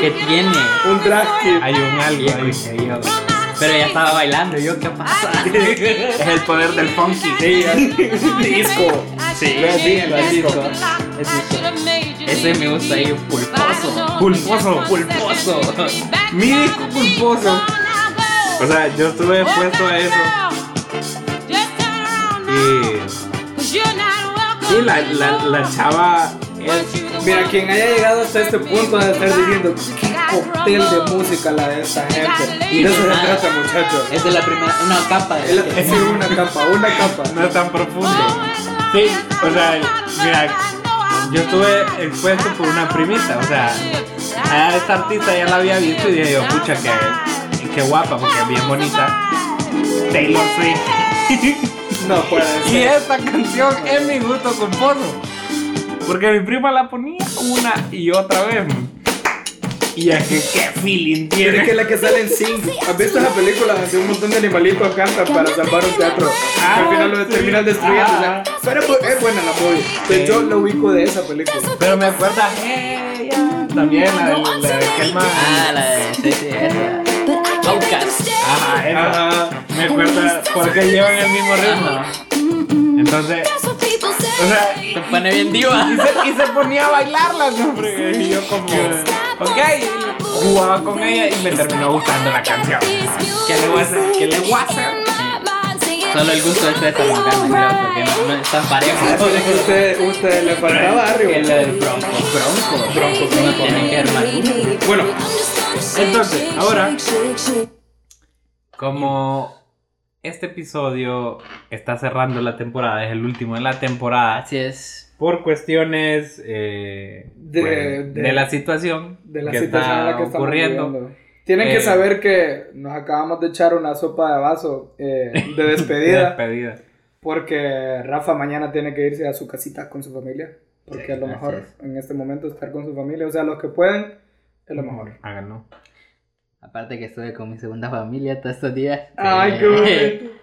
¿Qué tiene? Un drag king. Hay un algo ahí. Pero ella estaba bailando. Yo, ¿qué pasa? Es el poder del funky. Sí, disco. Es disco. Ese me gusta ahí, pulposo. Pulposo. Pulposo. Mi disco pulposo. O sea, yo estuve expuesto a eso. Y, y la, la, la chava es. Mira, quien haya llegado hasta este punto de estar diciendo qué cóctel de música la de esta gente. Y de eso se trata, muchachos. Es la primera, una capa de Es es una capa, una capa. No es tan profundo. Sí, o sea, mira, yo estuve expuesto por una primita. O sea, a esta artista ya la había visto y dije yo, pucha, que, que guapa, porque es bien bonita. Taylor Swift. No puede Y ser. esta canción es mi gusto culposo. Porque mi prima la ponía una y otra vez. Y es que qué feeling Tiene tiene. que la que sale en Sing. ¿Has visto esa película donde un montón de animalitos cantan para salvar un teatro? Ah, al final lo terminan sí. destruyendo. o sea, Ah. pero es bu- es buena la movie. Pues Sí. yo lo ubico de esa película. Pero me acuerda ella también, la de, la de aquel man. Ah, la de. Sí, sí, esa. Outcast. Ajá, esa. Ajá. Me acuerda porque llevan el mismo ritmo. Entonces, o sea, Se pone bien diva. y se, y se ponía a bailarla, ¿no? hombre? Y yo como, ok, jugaba con ella y me terminó gustando la canción. ¿Qué le voy a hacer? ¿Qué le voy a hacer? Solo el gusto de César Morgana, creo, porque no, no están parejos. Usted, usted le faltaba barrio. El del Bronco. Bronco. Bronco, No tienen que armar. Bueno, entonces, ahora, como este episodio está cerrando la temporada, es el último de la temporada, Así es. Por cuestiones eh, De- pues, de- de, la situación de la que situación en está la que estamos ocurriendo. viviendo. Tienen Eh, que saber que nos acabamos de echar una sopa de vaso eh, de despedida. Despedida. Porque Rafa mañana tiene que irse a su casita con su familia. Porque Sí, es lo mejor es. en este momento estar con su familia. O sea, los que pueden, es lo mejor. Háganlo. Aparte que estuve con mi segunda familia todos estos días. Ay, Eh, qué bonito.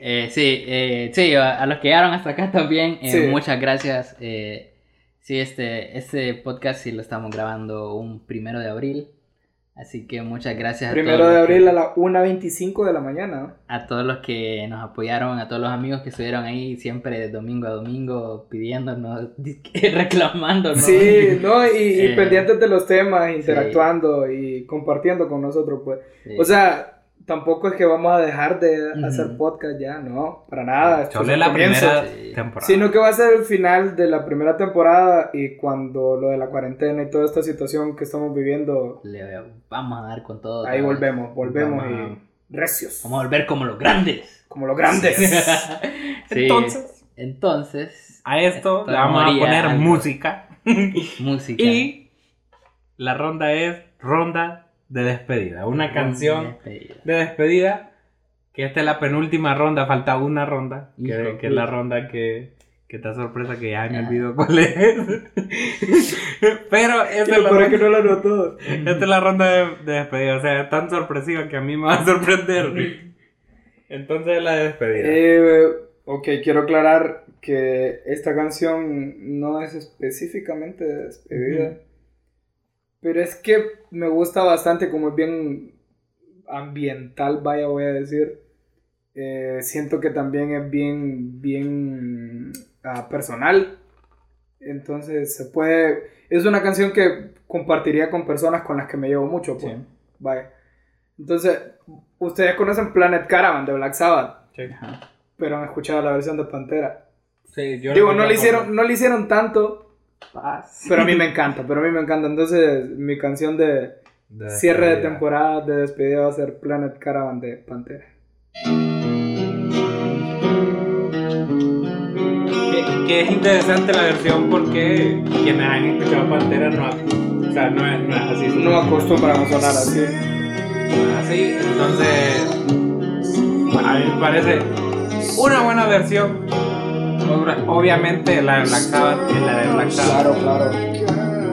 eh, sí, eh, sí, a, a los que llegaron hasta acá también, eh, Sí. muchas gracias. Eh, sí, este, este podcast sí lo estamos grabando un primero de abril. Así que muchas gracias a Primero todos de los que- abril a las 1.25 de la mañana. a todos los que nos apoyaron, a todos los amigos que estuvieron ahí siempre de domingo a domingo pidiéndonos, reclamándonos. Sí, ¿no? Y, y Eh, pendientes de los temas, interactuando y compartiendo con nosotros, pues. Sí. O sea, tampoco es que vamos a dejar de hacer podcast ya, no, para nada. esto Solo es la comienzo. primera temporada. Sino que va a ser el final de la primera temporada y cuando lo de la cuarentena y toda esta situación que estamos viviendo, Le vamos a dar con todo. ahí vez. volvemos, volvemos Vamos y recios, Vamos a volver como los grandes. como los grandes. Sí. Entonces, Entonces, a esto Esto le vamos a poner algo. música. música. Y la ronda es ronda de despedida. Una canción Despedida. de despedida. Que esta es la penúltima ronda, falta una ronda. Que, Hijo, que es la ronda que, que está sorpresa que ya me Ah. olvidó cuál es. Pero esta es, la para que ronda, no lo notó. esta es la ronda de, de despedida. O sea, es tan sorpresiva que a mí me va a sorprender. Entonces la de despedida. Eh, ok, quiero aclarar que esta canción no es específicamente de despedida. Ujú. Pero es que me gusta bastante como es bien ambiental, vaya, voy a decir. Eh, siento que también es bien, bien ah, personal. Entonces se puede... Es una canción que compartiría con personas con las que me llevo mucho. Pues. Sí. Vaya. Entonces, ustedes conocen Planet Caravan de Black Sabbath, Ajá. pero han escuchado la versión de Pantera. Sí, yo Digo, no le hicieron, no le hicieron tanto, Paz. pero a mí me encanta, pero a mí me encanta. Entonces, mi canción de De cierre de temporada, de despedida, va a ser Planet Caravan de Pantera. Que es interesante la versión porque quienes han escuchado Pantera no, o sea, no, es, no es así. No acostumbran a sonar así. Así, entonces a mí me parece una buena versión. Obviamente la de Black Sabbath es la de Black Sabbath, Claro, claro.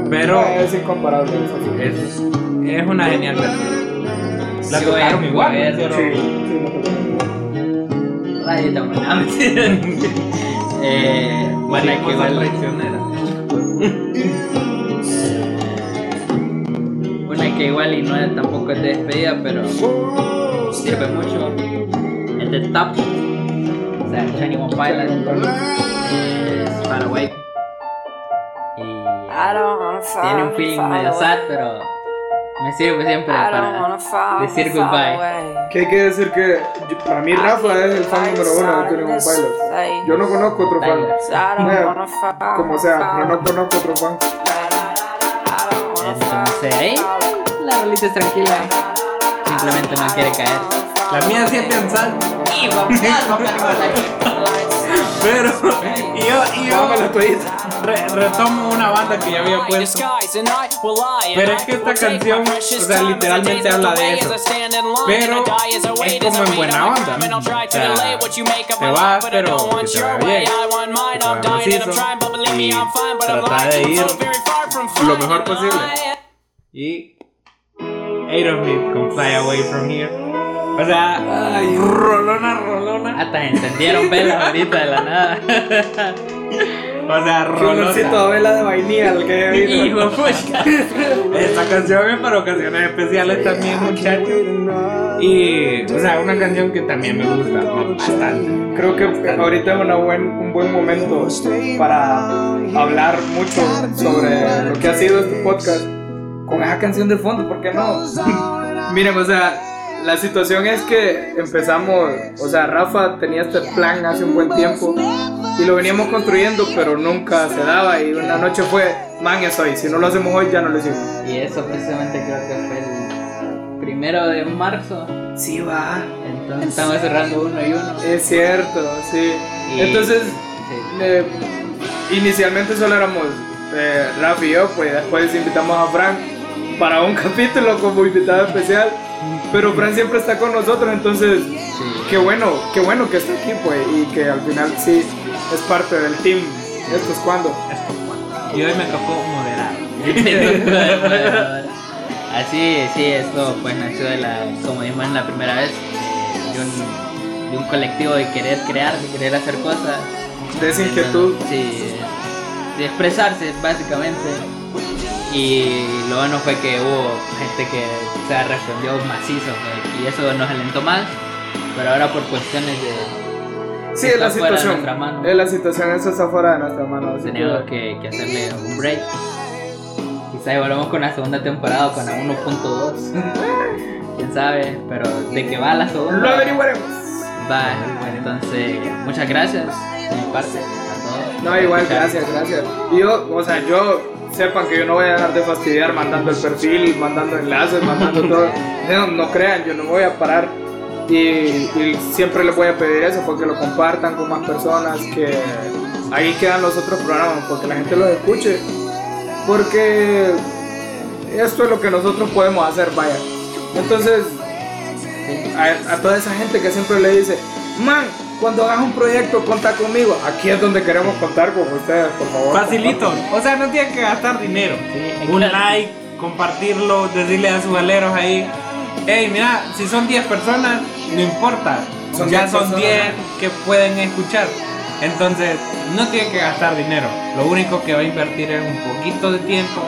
pero es incomparable. es, es una genial versión. La tocaron igual, hicieron- Sí, te- Rayita buena, eh, bueno, que Mariposa igual, traicionera. una que igual y no es, tampoco es de despedida, pero sirve mucho. Es de Top, sea, Shiny One Pilot, es Paraguay. Y I don't wanna fall tiene un feeling medio sad, pero me sirve siempre I don't para decir goodbye. Que hay que decir que yo- para mí Rafa es el fan número uno de Tony One Pilot. Yo no conozco otro fan. Como sea, pero no conozco otro fan. I don't wanna fall, Entonces ahí la rolita es tranquila, simplemente no quiere caer. La mía sí es pensar, Pero y yo, y yo re- retomo una banda que ya había puesto. Pero es que esta canción, o sea, literalmente habla de eso. Pero es como en buena onda. O sea, te vas, pero que te vaya bien, que te y trata de ir lo mejor posible. Y Aerosmith con Fly Away From Here. O sea, rolona, rolona. Hasta encendieron velas ahorita de la nada. O sea, rolona. de vela de vainilla el que he Hijo de pucha. Esta canción es para ocasiones especiales también, muchachos. Y, o sea, una canción que también me gusta bastante. Creo que ahorita es una buen, un buen momento para hablar mucho sobre lo que ha sido este podcast con esa canción de fondo, ¿por qué no? Miren, o sea, la situación es que empezamos, o sea, Rafa tenía este plan hace un buen tiempo y lo veníamos construyendo, pero nunca se daba y una noche fue, man, es hoy, si no lo hacemos hoy ya no lo hicimos. Y eso precisamente creo que fue el primero de marzo. Sí, va, Entonces estamos cerrando uno y uno. es cierto, sí. Y- Entonces, Sí. Eh, inicialmente solo éramos eh, Rafa y yo, pues después invitamos a Frank para un capítulo como invitado especial. Pero Frank siempre está con nosotros, entonces Sí. qué bueno, qué bueno que está aquí, pues, y que al final sí es parte del team. Esto es cuando. Y hoy me tocó moderar. Así, sí, esto pues nació de la, como dijimos en la primera vez, eh, de un, de un colectivo de querer crear, de querer hacer cosas. De esa inquietud. Sí, de expresarse básicamente. Y lo bueno fue que hubo gente que se respondió macizo y eso nos alentó más. Pero ahora por cuestiones de... Sí, es la situación. Es la situación, eso está fuera de nuestra mano. Tenemos que- que, hacerle un break. Quizás volvemos con la segunda temporada con la 1.2. Quién sabe, pero de que va la segunda. Lo averiguaremos. Va, entonces, muchas gracias de mi parte a todos. No, igual, gracias, gracias. Y yo, o sea, yo, sepan que yo no voy a dejar de fastidiar mandando el perfil, mandando enlaces, mandando todo. No, crean, yo no voy a parar. Y, siempre les voy a pedir eso, porque lo compartan con más personas, que ahí quedan los otros programas, porque la gente los escuche. Porque esto es lo que nosotros podemos hacer, vaya. Entonces, a toda esa gente que siempre le dice, man, cuando hagas un proyecto, contá conmigo. Aquí es donde queremos contar con ustedes, por favor. Facilito. O sea, no tienen que gastar dinero. Sí, Un claro. like, compartirlo, decirle a sus aleros ahí. Hey, mira, si son 10 personas, no importa. Son ya 10 son personas. 10 que pueden escuchar. Entonces, no tienen que gastar dinero. Lo único que va a invertir es un poquito de tiempo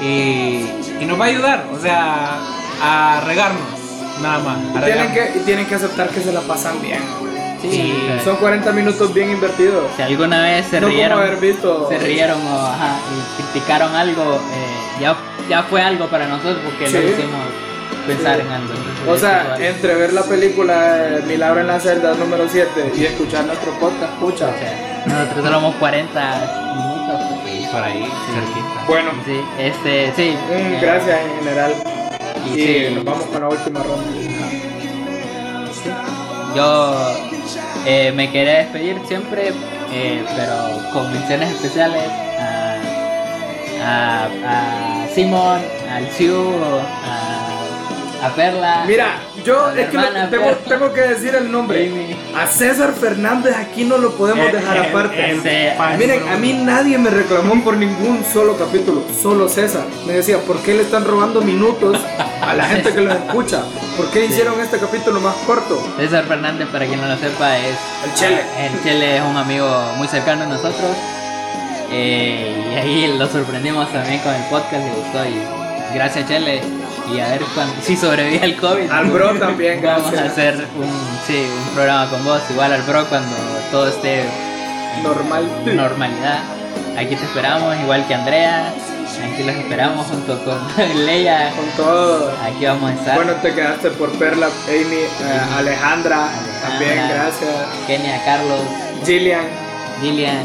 y, y nos va a ayudar, o sea, a regarnos, nada más. Y tienen, que, y tienen que aceptar que se la pasan bien. Sí, Son 40 minutos bien invertidos. si alguna vez se no como rieron, haber visto. se rieron o ajá, y criticaron algo, eh, ya, ya fue algo para nosotros porque Sí. lo hicimos pensar Sí. en algo. O sea, entre ver la película Milagro en la celda número 7 y escuchar nuestro podcast, escucha. O sea, nosotros éramos 40 minutos. pues, Por ahí, cerquita. Bueno, Sí, este, sí. mm, eh, gracias en general. Y nos vamos con la última ronda. Yo eh, me quería despedir siempre eh, pero con menciones especiales a, a, a Simon, al Siu, a, a Perla. Mira, yo es que tengo, Perla, tengo que decir el nombre. A César Fernández aquí no lo podemos Eh, dejar eh, aparte. Ese- Miren, a mí nadie me reclamó por ningún solo capítulo, solo César. Me decía, ¿por qué le están robando minutos a la gente que los escucha? ¿Por qué hicieron este capítulo más corto? César Fernández, para quien no lo sepa, es. El Chele. El Chele es un amigo muy cercano a nosotros. Eh, y ahí lo sorprendimos también con el podcast, le gustó. Y gracias, Chele. Y a ver cuando, si sobrevive al COVID. Al bro también, Vamos a hacer un, sí, un programa con vos, igual al bro, cuando todo esté Normal. normalidad. Aquí te esperamos, igual que Andrea. Aquí los esperamos junto con Leia. Con todo. Aquí vamos a estar. Bueno, te quedaste por Perla, Amy, eh, Alejandra, también, Alejandra. gracias. Kenia, Carlos, Gillian, Gillian.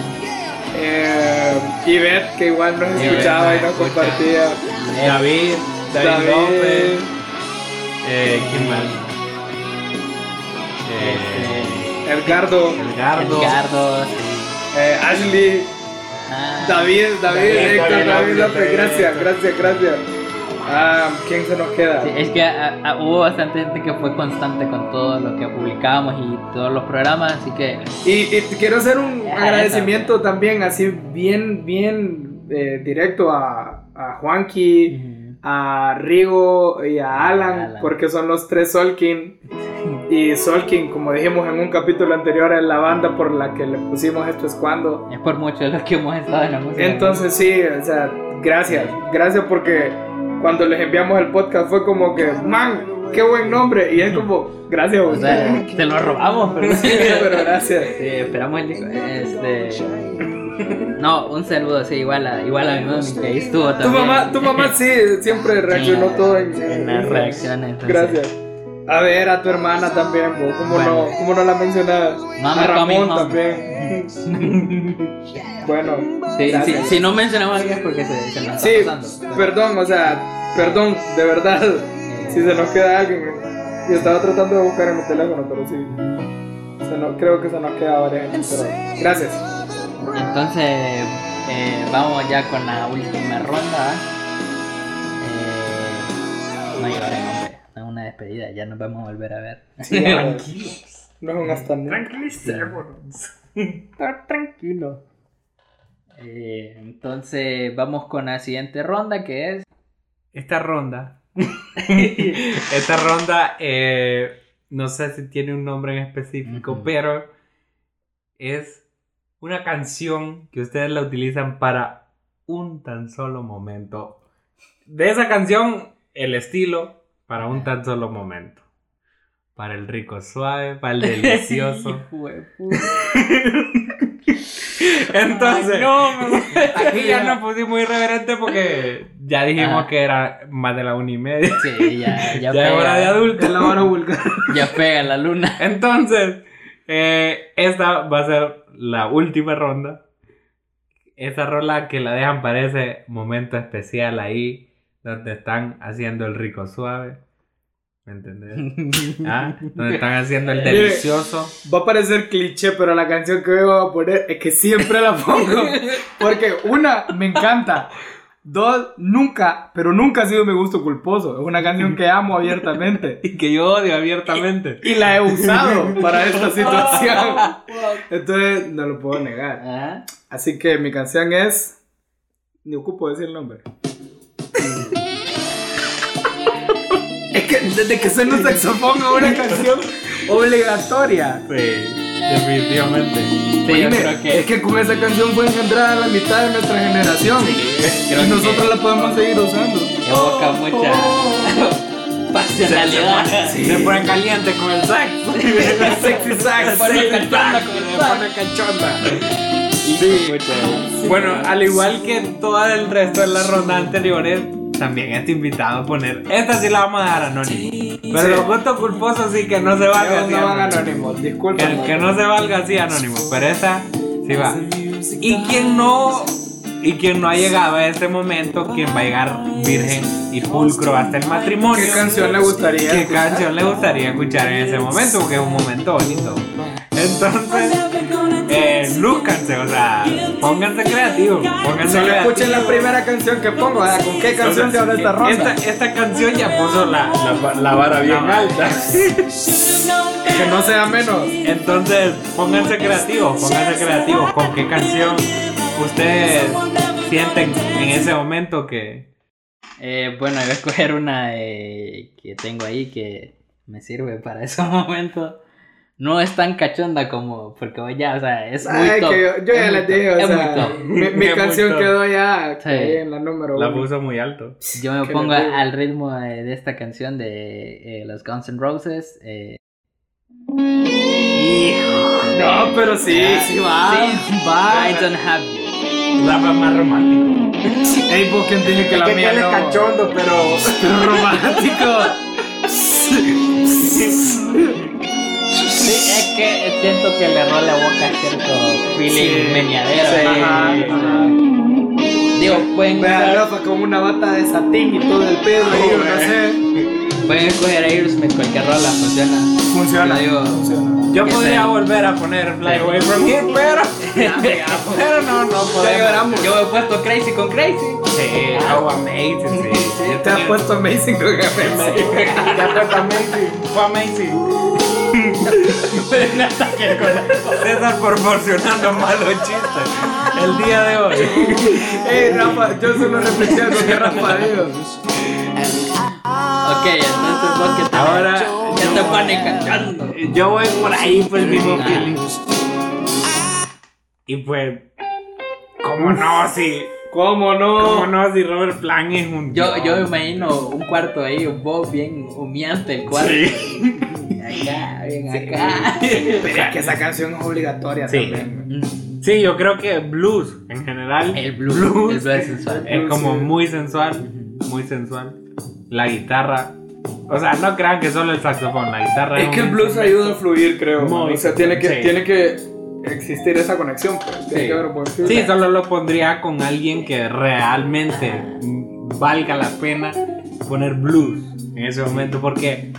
eh, Ivette, que igual nos Ivette escuchaba y nos nos escucha. compartía. David, David, López. Eh, ¿Quién más? Este, Eh, Edgardo, Edgardo. Edgardo, sí. eh, Ashley, Ah, David, David, David, Héctor, David David López, gracias, gracias, gracias. Ah, ¿Quién se nos queda? sí, es que ah, ah, hubo bastante gente que fue constante con todo lo que publicábamos y todos los programas, así que Y, y quiero hacer un agradecimiento también así bien, bien eh, directo a, a Juanqui, a Rigo y a Alan, Alan. porque son los tres Solkin. Y Solkin, como dijimos en un capítulo anterior, es la banda por la que le pusimos esto es cuando. es por mucho lo que hemos estado en la música. Entonces sí, o sea, gracias, gracias porque cuando les enviamos el podcast fue como que, man, qué buen nombre. Y es como, gracias o sea, te lo robamos, pero Sí, pero gracias. Sí, esperamos el disco. Este. No, un saludo, sí, igual a, igual a mi mami que ahí estuvo Tu también. mamá, tu mamá sí, siempre reaccionó Sí, todo en, en las reacciones. entonces. Gracias. A ver, a tu hermana también, ¿cómo, Bueno. no, ¿cómo no la mencionabas? Mama a Ramón también. bueno, Sí, sí, si no mencionamos a alguien es porque se, se nos Sí, está pasando. perdón, o sea, perdón, de verdad. Si se nos queda alguien. Y estaba tratando de buscar en mi teléfono, pero sí. Se nos- creo que se nos queda varias gente, pero gracias. Entonces, eh, vamos ya con la última ronda. Eh, no lloren, hombre. No es una despedida, ya nos vamos a volver a ver. Sí, ya, no es un hasta Tranquilicémonos. Estar tranquilo. Eh, entonces, vamos con la siguiente ronda que es. Esta ronda. esta ronda, eh, no sé si tiene un nombre en específico, Ujú. pero es una canción que ustedes la utilizan para un tan solo momento. De esa canción, el estilo para un tan solo momento. Para el rico suave, para el delicioso. Entonces, Ay, no, me- aquí ya nos pusimos irreverente porque ya dijimos Ah. que era más de la una y media. Sí, ya, ya, Ya es hora de pega. adulto. Es la hora vulgar. Ya pega la luna. Entonces, eh, esta va a ser la última ronda. Esa rola que la dejan para ese momento especial ahí, donde están haciendo el rico suave. ¿Me entendés? ¿Ah? Donde están haciendo el delicioso. Va a parecer cliché, pero la canción que hoy voy a poner es que siempre la pongo. Porque una, me encanta. Dos, nunca, pero nunca ha sido mi gusto culposo. Es una canción que amo abiertamente. Y que yo odio abiertamente. Y la he usado para esta situación. Entonces, no lo puedo negar. Ah, Así que mi canción es. Ni ocupo decir el nombre. es que desde que suena un saxofón a una canción obligatoria. Sí, definitivamente. Sí, que. Es que con esa canción fue engendrada la mitad de nuestra generación. creo y nosotros que la podemos seguir usando. evoca mucha pasionalidad. Se ponen caliente con el sax. Sexy sax. Se pone sexy cachonda sax. con el- se pone cachonda. Sí, Bueno, al igual que todo el resto de las rondas anteriores, también está invitado a poner. Esta sí la vamos a dejar anónimo. Pero Sí. los gustos culposos sí que no se valga así. no van anónimo. anónimos, disculpen. Que, que no se valga así anónimo. Pero esta sí va. Y quien no. Y quien no ha llegado a este momento, quien va a llegar virgen y pulcro hasta el matrimonio. ¿Qué canción le gustaría? ¿Qué canción le gustaría escuchar en ese momento? Porque es un momento bonito. Entonces, eh, lúzcanse, o sea, pónganse creativos, pónganse Solo creativos. escuchen la primera canción que pongo, o sea, ¿con qué canción se habla esta ronda? Esta, esta canción ya puso la, la, la vara bien alta. Que no sea menos. Entonces, pónganse creativos, pónganse creativos. ¿Con qué canción ustedes sienten en ese momento que... Eh, bueno, voy a escoger una eh, que tengo ahí que me sirve para esos momentos. No es tan cachonda como, porque voy ya, o sea, es muy Ay, top. que yo, yo ya muy les dije, o es muy sea, top. mi, mi muy canción quedó ya Sí. ahí en la número La uno. puso muy alto. Yo me ¿Qué pongo al ritmo de, de esta canción de eh, los Guns N' Roses. Eh, No, pero sí, sí va. sí, va. I don't have you. Rafa más romántico. Ey, vos quién dije que la que mía él es no. cachondo, pero... Pero romántico. Sí, es que siento que le erró la boca cierto feeling Sí. meñadero. Ajá, ajá. Digo, pueden Ve a usar- Rafa con una bata de satín y todo el pedo ahí, Oh, no sé. Pueden escoger Aerosmith, cualquier rola funciona. Funciona. Yo digo- funciona. Yo Que podría sea- volver a poner Fly Away From Here, pero... pero no, no podemos. lloramos. Yo me he puesto crazy con crazy. Sí, oh, amazing, sí. Yo Te has tenía- puesto amazing con Amazing. Te has puesto amazing. Fue amazing. César proporcionando malos chistes el día de hoy. Ey, Rafa, yo solo algo que Rafa dijo. Ok, entonces vos que te Ahora, ya te pone cantando. Yo voy por ahí, pues mismo Ah. feeling. Y pues, ¿cómo no? Si, ¿Cómo no? ¿cómo no? Si Robert Plant es un. Yo, yo me imagino un cuarto ahí, un Bob bien humeante el cuarto. Sí. Acá, bien acá. Pero es que esa canción es obligatoria Sí. también. Sí, yo creo que blues en general. El blues, Blues. el blues es sensual. Es como muy sensual. Muy sensual. La guitarra. O sea, no crean que solo el saxofón, la guitarra. Es que el blues ayuda a fluir, creo. Muy o sea, tiene que, sí. tiene que existir esa conexión. Pues. Sí. que haber. Sí, solo lo pondría con alguien que realmente valga la pena poner blues en ese momento porque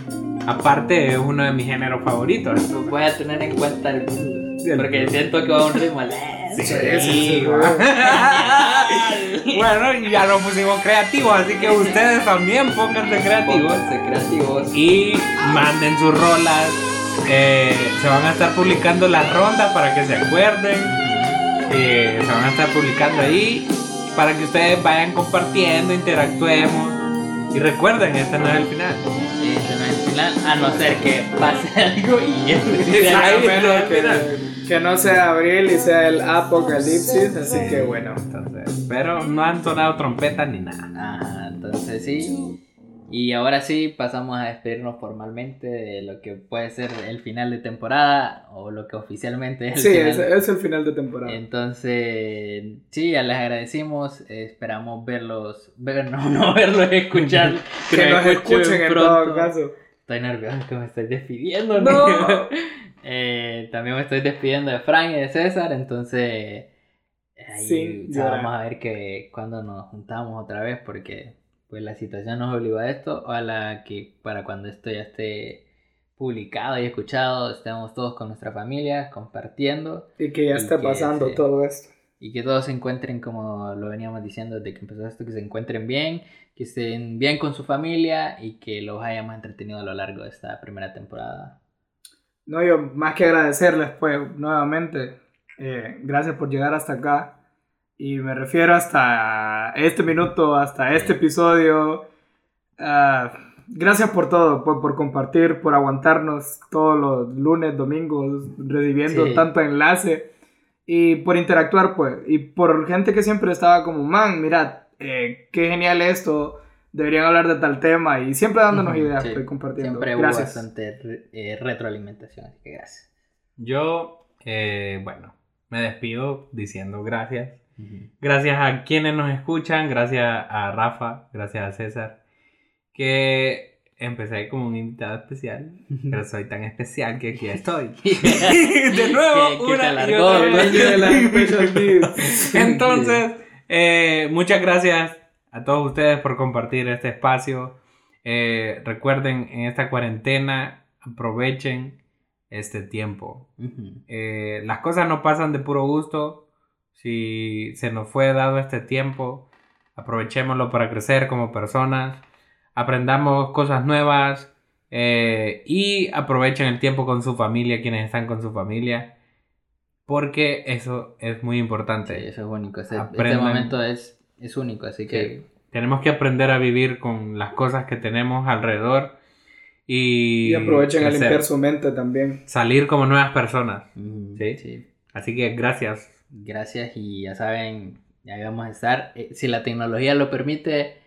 aparte es uno de mis géneros favoritos. Voy a tener en cuenta el blues. Porque siento que va a un ritmo lento. Sí, sí, sí. bueno, ya nos pusimos creativos, así que ustedes también pónganse creativos Pónganse creativos. y manden sus rolas. Eh, se van a estar publicando las rondas para que se acuerden. Eh, se van a estar publicando ahí para que ustedes vayan compartiendo, interactuemos. Y recuerden, este no es el final. Este no es el final, a no ser que pase algo y este sea el que, no sea abril y sea el apocalipsis, así que bueno. Entonces, pero no han sonado trompetas ni nada. Ajá, entonces sí. Y ahora sí pasamos a despedirnos formalmente de lo que puede ser el final de temporada o lo que oficialmente es el Sí, final. es, es el final de temporada. Entonces, sí, ya les agradecimos. Esperamos verlos, ver, no, no verlos, escuchar. que nos escuchen en todo caso. Estoy nervioso que me estoy despidiendo. No. Eh, también me estoy despidiendo de Frank y de César, entonces ahí Sin ya vamos a ver que cuando nos juntamos otra vez, porque pues la situación nos obligó a esto. Ojalá que para cuando esto ya esté publicado y escuchado, estemos todos con nuestra familia compartiendo Y que ya está pasando todo esto. y que todos se encuentren como lo veníamos diciendo desde que empezó esto, que se encuentren bien, que estén bien con su familia y que los hayamos entretenido a lo largo de esta primera temporada. No, yo más que agradecerles, pues, nuevamente, eh, gracias por llegar hasta acá. Y me refiero hasta este minuto, hasta este episodio. Ah, gracias por todo, por, por compartir, por aguantarnos todos los lunes, domingos, recibiendo Sí. tanto enlace. Y por interactuar, pues. Y por gente que siempre estaba como, man, mirad, eh, qué genial esto. Deberían hablar de tal tema. Y siempre dándonos Ujú, ideas, sí. pues, compartiendo. Siempre hubo gracias. bastante re- eh, retroalimentación, así que gracias. Yo, eh, bueno, me despido diciendo gracias. Gracias a quienes nos escuchan, gracias a Rafa, gracias a César, que empecé como un invitado especial, pero soy tan especial que aquí estoy. de nuevo, Que- que una y otra vez. Entonces, eh, muchas gracias a todos ustedes por compartir este espacio. Eh, recuerden, en esta cuarentena, aprovechen este tiempo. Eh, las cosas no pasan de puro gusto. Si se nos fue dado este tiempo, aprovechémoslo para crecer como personas, aprendamos cosas nuevas eh, y aprovechen el tiempo con su familia, quienes están con su familia, porque eso es muy Sí, importante. eso es único. Este, este momento es, es único, así que Tenemos que aprender a vivir con las cosas que tenemos alrededor y, Y aprovechen a crecer. limpiar su mente también. salir como nuevas personas. Sí. sí. Así que gracias. Gracias y ya saben, ya vamos a estar. eh, si la tecnología lo permite,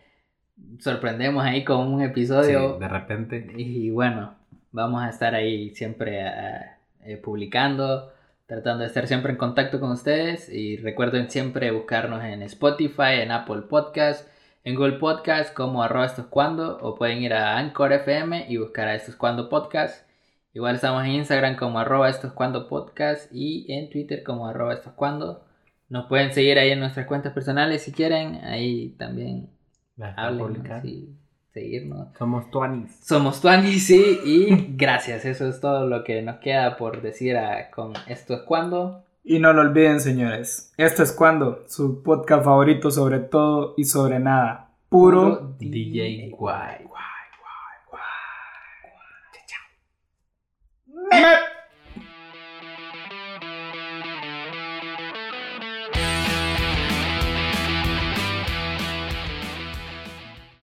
sorprendemos ahí con un Sí, episodio. de repente. Y bueno, vamos a estar ahí siempre ah, eh, publicando, tratando de estar siempre en contacto con ustedes. Y recuerden siempre buscarnos en Spotify, en Apple Podcast, en Google Podcast como arroba esto es cuando. O pueden ir a Anchor FM y buscar a esto es cuando podcast. Igual estamos en Instagram como arroba esto es cuando podcast y en Twitter como arroba esto es cuando. Nos pueden seguir ahí en nuestras cuentas personales si quieren. Ahí también hablen, sí, seguirnos. Somos tuanis. Somos Tuanis, sí, y gracias. Eso es todo lo que nos queda por decir a- con esto es cuando. Y no lo olviden, señores. Esto es cuando su podcast favorito sobre todo y sobre nada. Puro DJ Guay. Meh.